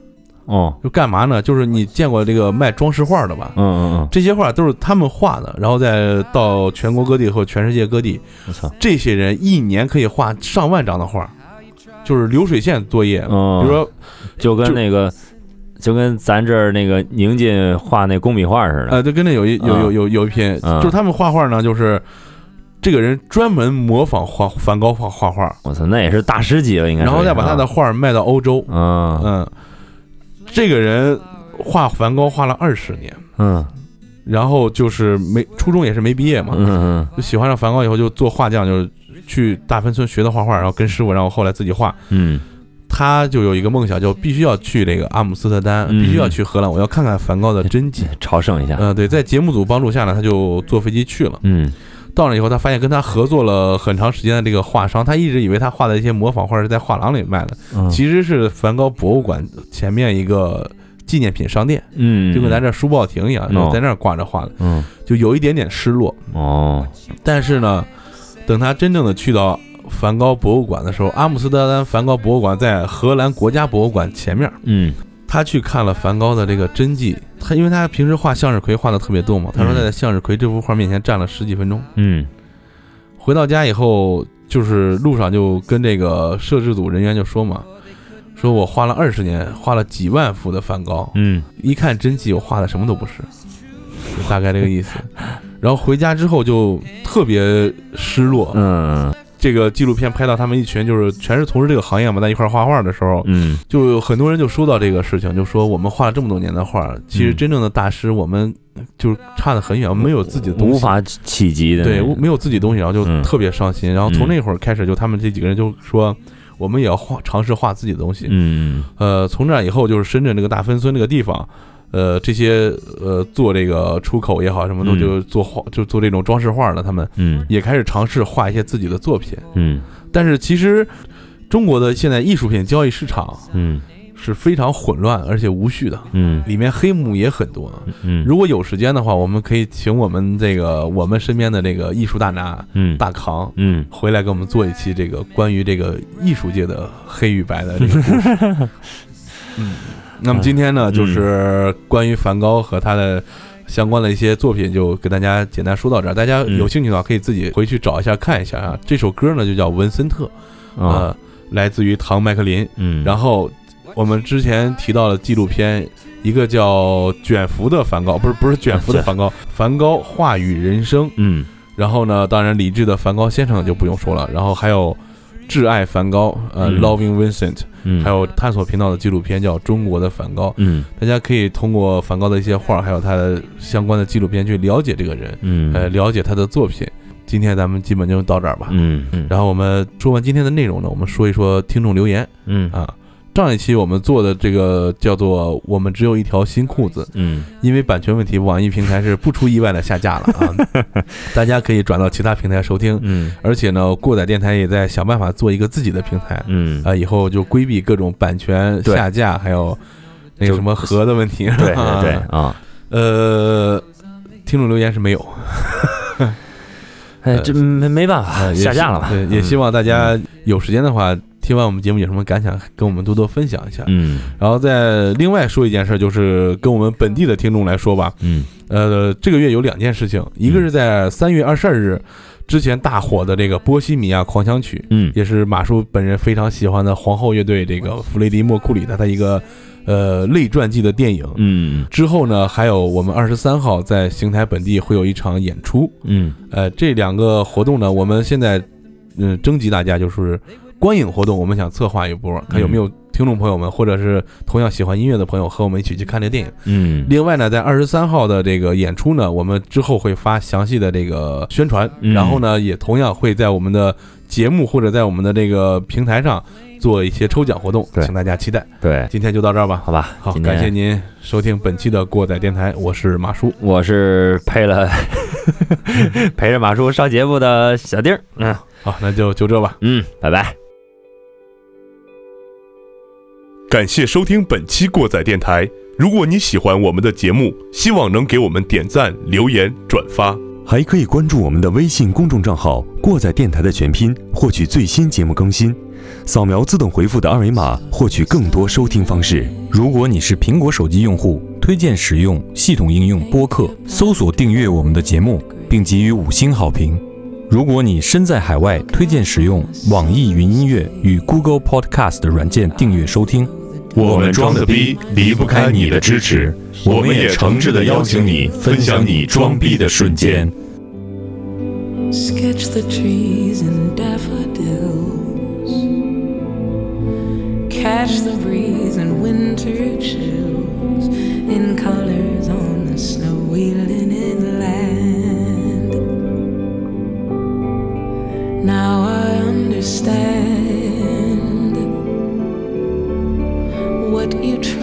Speaker 4: 哦
Speaker 2: 就干嘛呢？就是你见过这个卖装饰画的吧？
Speaker 4: 嗯嗯嗯，
Speaker 2: 这些画都是他们画的，然后再到全国各地或全世界各地，
Speaker 4: 我操，
Speaker 2: 这些人一年可以画上万张的画，就是流水线作业。
Speaker 4: 嗯，
Speaker 2: 比如说，
Speaker 4: 就跟那个。就跟咱这儿那个宁晋画那工笔画似的，
Speaker 2: 呃，就跟那有一有有有有一篇，
Speaker 4: 嗯。
Speaker 2: 就是他们画画呢，就是这个人专门模仿画梵高画画画，
Speaker 4: 我操，那也是大师级了，应该是。
Speaker 2: 然后再把他的画儿卖到欧洲。
Speaker 4: 嗯，
Speaker 2: 嗯，这个人画梵高画了二十年，
Speaker 4: 嗯。
Speaker 2: 然后就是没初中也是没毕业嘛，
Speaker 4: 嗯嗯。
Speaker 2: 就喜欢上梵高以后就做画匠，就是去大芬村学的画画，然后跟师傅，然后后来自己画。
Speaker 4: 嗯
Speaker 2: 他就有一个梦想，就必须要去这个阿姆斯特丹，
Speaker 4: 嗯
Speaker 2: 必须要去荷兰，我要看看梵高的真迹。
Speaker 4: 嗯，朝圣一下。
Speaker 2: 嗯、对，在节目组帮助下呢，他就坐飞机去了。
Speaker 4: 嗯
Speaker 2: 到了以后，他发现跟他合作了很长时间的这个画商，他一直以为他画的一些模仿画是在画廊里卖的，
Speaker 4: 嗯，
Speaker 2: 其实是梵高博物馆前面一个纪念品商店，
Speaker 4: 嗯，
Speaker 2: 就跟咱这书报亭一样，
Speaker 4: 哦
Speaker 2: 在那儿挂着画的，
Speaker 4: 嗯
Speaker 2: 就有一点点失落。
Speaker 4: 哦
Speaker 2: 但是呢，等他真正的去到梵高博物馆的时候，阿姆斯特丹梵高博物馆在荷兰国家博物馆前面，
Speaker 4: 嗯
Speaker 2: 他去看了梵高的这个真迹。他因为他平时画向日葵画的特别多嘛，他说他在向日葵这幅画面前站了十几分钟。
Speaker 4: 嗯
Speaker 2: 回到家以后，就是路上就跟这个摄制组人员就说嘛，说我画了二十年，画了几万幅的梵高，
Speaker 4: 嗯
Speaker 2: 一看真迹，我画的什么都不是，就大概这个意思。然后回家之后就特别失落。
Speaker 4: 嗯
Speaker 2: 这个纪录片拍到他们一群就是全是从事这个行业嘛，在一块儿画画的时候，
Speaker 4: 嗯。
Speaker 2: 就有很多人就说到这个事情，就说我们画了这么多年的画，其实
Speaker 4: 嗯
Speaker 2: 真正的大师我们就是差得很远，没有自己的东西，
Speaker 4: 无法企及的。
Speaker 2: 对，没有自己东西，然后就
Speaker 4: 嗯。
Speaker 2: 特别伤心。然后从那会儿开始，就他们这几个人就说，我们也要画，尝试画自己的东西。
Speaker 4: 嗯。
Speaker 2: 呃，从那以后，就是深圳这个大芬村这个地方，呃，这些呃做这个出口也好，什么都
Speaker 4: 嗯。
Speaker 2: 就做画，就做这种装饰画的，他们
Speaker 4: 嗯。
Speaker 2: 也开始尝试画一些自己的作品。
Speaker 4: 嗯。
Speaker 2: 但是其实中国的现在艺术品交易市场
Speaker 4: 嗯。
Speaker 2: 是非常混乱而且无序的，
Speaker 4: 嗯。
Speaker 2: 里面黑幕也很多。
Speaker 4: 嗯。
Speaker 2: 如果有时间的话，我们可以请我们这个我们身边的这个艺术大拿
Speaker 4: 嗯。
Speaker 2: 大扛
Speaker 4: 嗯。
Speaker 2: 回来给我们做一期这个关于这个艺术界的黑与白的这个故事。*laughs* 嗯，那么今天呢，
Speaker 4: 嗯
Speaker 2: 就是关于梵高和他的相关的一些作品，就给大家简单说到这儿。大家有兴趣的话，可以自己回去找一下看一下啊。这首歌呢就叫《文森特》，
Speaker 4: 啊
Speaker 2: 呃，来自于唐麦克林。
Speaker 4: 嗯，
Speaker 2: 然后我们之前提到了纪录片，一个叫卷福的梵高，不是不是卷福的梵高，*laughs* 梵高话语人生。
Speaker 4: 嗯
Speaker 2: 然后呢，当然理智的梵高先生就不用说了，然后还有挚爱梵高，呃、
Speaker 4: 嗯。
Speaker 2: L o v i n g Vincent，
Speaker 4: 嗯。
Speaker 2: 还有探索频道的纪录片叫《中国的梵高》，
Speaker 4: 嗯。
Speaker 2: 大家可以通过梵高的一些画，还有他的相关的纪录片去了解这个人，
Speaker 4: 嗯。
Speaker 2: 呃，了解他的作品。今天咱们基本就到这儿吧。
Speaker 4: 嗯。嗯。
Speaker 2: 然后我们说完今天的内容呢，我们说一说听众留言。
Speaker 4: 嗯。
Speaker 2: 啊。上一期我们做的这个叫做“我们只有一条新裤子”，
Speaker 4: 嗯
Speaker 2: 因为版权问题，网易平台是不出意外的下架了啊。*laughs* 大家可以转到其他平台收听，
Speaker 4: 嗯
Speaker 2: 而且呢，过载电台也在想办法做一个自己的平台
Speaker 4: 嗯
Speaker 2: 啊，以后就规避各种版权下架，还有那个什么核的问题。
Speaker 4: 对对
Speaker 2: 啊
Speaker 4: 对 *laughs* 啊，
Speaker 2: 呃，听众留言是没有，*laughs*
Speaker 4: 哎，这没没办法下架了吧？
Speaker 2: 对，也希望大家有时间的话，听完我们节目有什么感想，跟我们多多分享一下。
Speaker 4: 嗯。
Speaker 2: 然后再另外说一件事，就是跟我们本地的听众来说吧，
Speaker 4: 嗯。
Speaker 2: 呃，这个月有两件事情，一个是在三月二十二日之前大火的这个《波西米亚狂想曲》，
Speaker 4: 嗯。
Speaker 2: 也是马叔本人非常喜欢的皇后乐队这个弗雷迪·莫库里的他一个呃类传记的电影。
Speaker 4: 嗯。
Speaker 2: 之后呢，还有我们二十三号在邢台本地会有一场演出，
Speaker 4: 嗯。
Speaker 2: 呃，这两个活动呢，我们现在嗯征集大家就是观影活动，我们想策划一波，看有没有听众朋友们或者是同样喜欢音乐的朋友和我们一起去看这个电影。
Speaker 4: 嗯
Speaker 2: 另外呢，在二十三号的这个演出呢，我们之后会发详细的这个宣传，
Speaker 4: 嗯
Speaker 2: 然后呢，也同样会在我们的节目或者在我们的这个平台上做一些抽奖活动，请大家期待。
Speaker 4: 对，
Speaker 2: 今天就到这儿吧。
Speaker 4: 好吧，
Speaker 2: 好，感谢您收听本期的过载电台，我是马叔。
Speaker 4: 我是配了 *laughs* 陪着马叔上节目的小丁儿，嗯
Speaker 2: 好，那就就这吧。
Speaker 4: 嗯，拜拜。
Speaker 5: 感谢收听本期过载电台。如果你喜欢我们的节目，希望能给我们点赞、留言、转发。
Speaker 6: 还可以关注我们的微信公众账号“过载电台”的全拼，获取最新节目更新。扫描自动回复的二维码，获取更多收听方式。
Speaker 1: 如果你是苹果手机用户，推荐使用系统应用播客，搜索订阅我们的节目，并给予五星好评。如果你身在海外，推荐使用网易云音乐与 Google Podcast 的软件订阅收听。
Speaker 5: 我们装的逼离不开你的支持，我们也诚挚的邀请你分享你装逼的瞬间。
Speaker 3: Sketch the trees and daffodils. Catch the breeze and winter chills in colors on the snowy linen land. Now I understand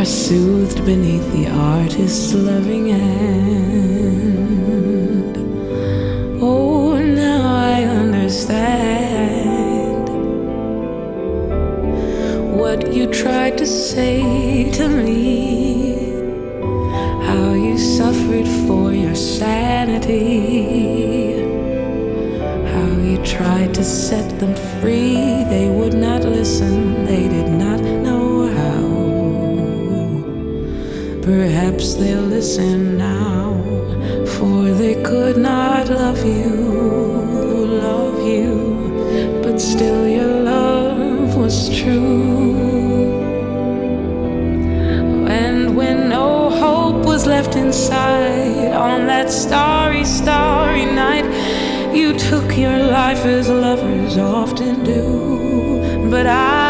Speaker 3: are soothed beneath the artist's loving hand. Oh, now I understand what you tried to say to me. How you suffered for your sanity. How you tried to set them free. They would not listen, Perhaps they'll listen now, for they could not love you, love you, but still your love was true. And when no hope was left inside on that starry, starry night, you took your life as lovers often do. But I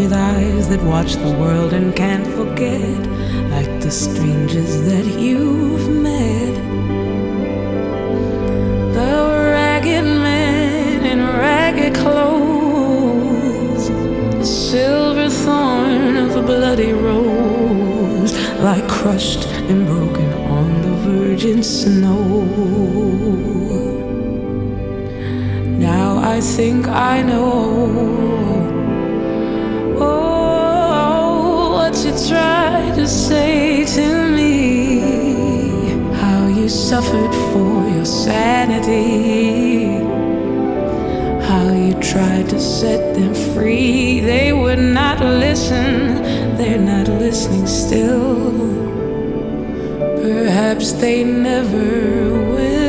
Speaker 3: with eyes that watch the world and can't forget, like the strangers that you've met. The ragged men in ragged clothes, the silver thorn of the bloody rose, like crushed and broken on the virgin snow. Now I think I know. Tried to say to me. How you suffered for your sanity. How you tried to set them free. They would not listen, they're not listening still. Perhaps they never will.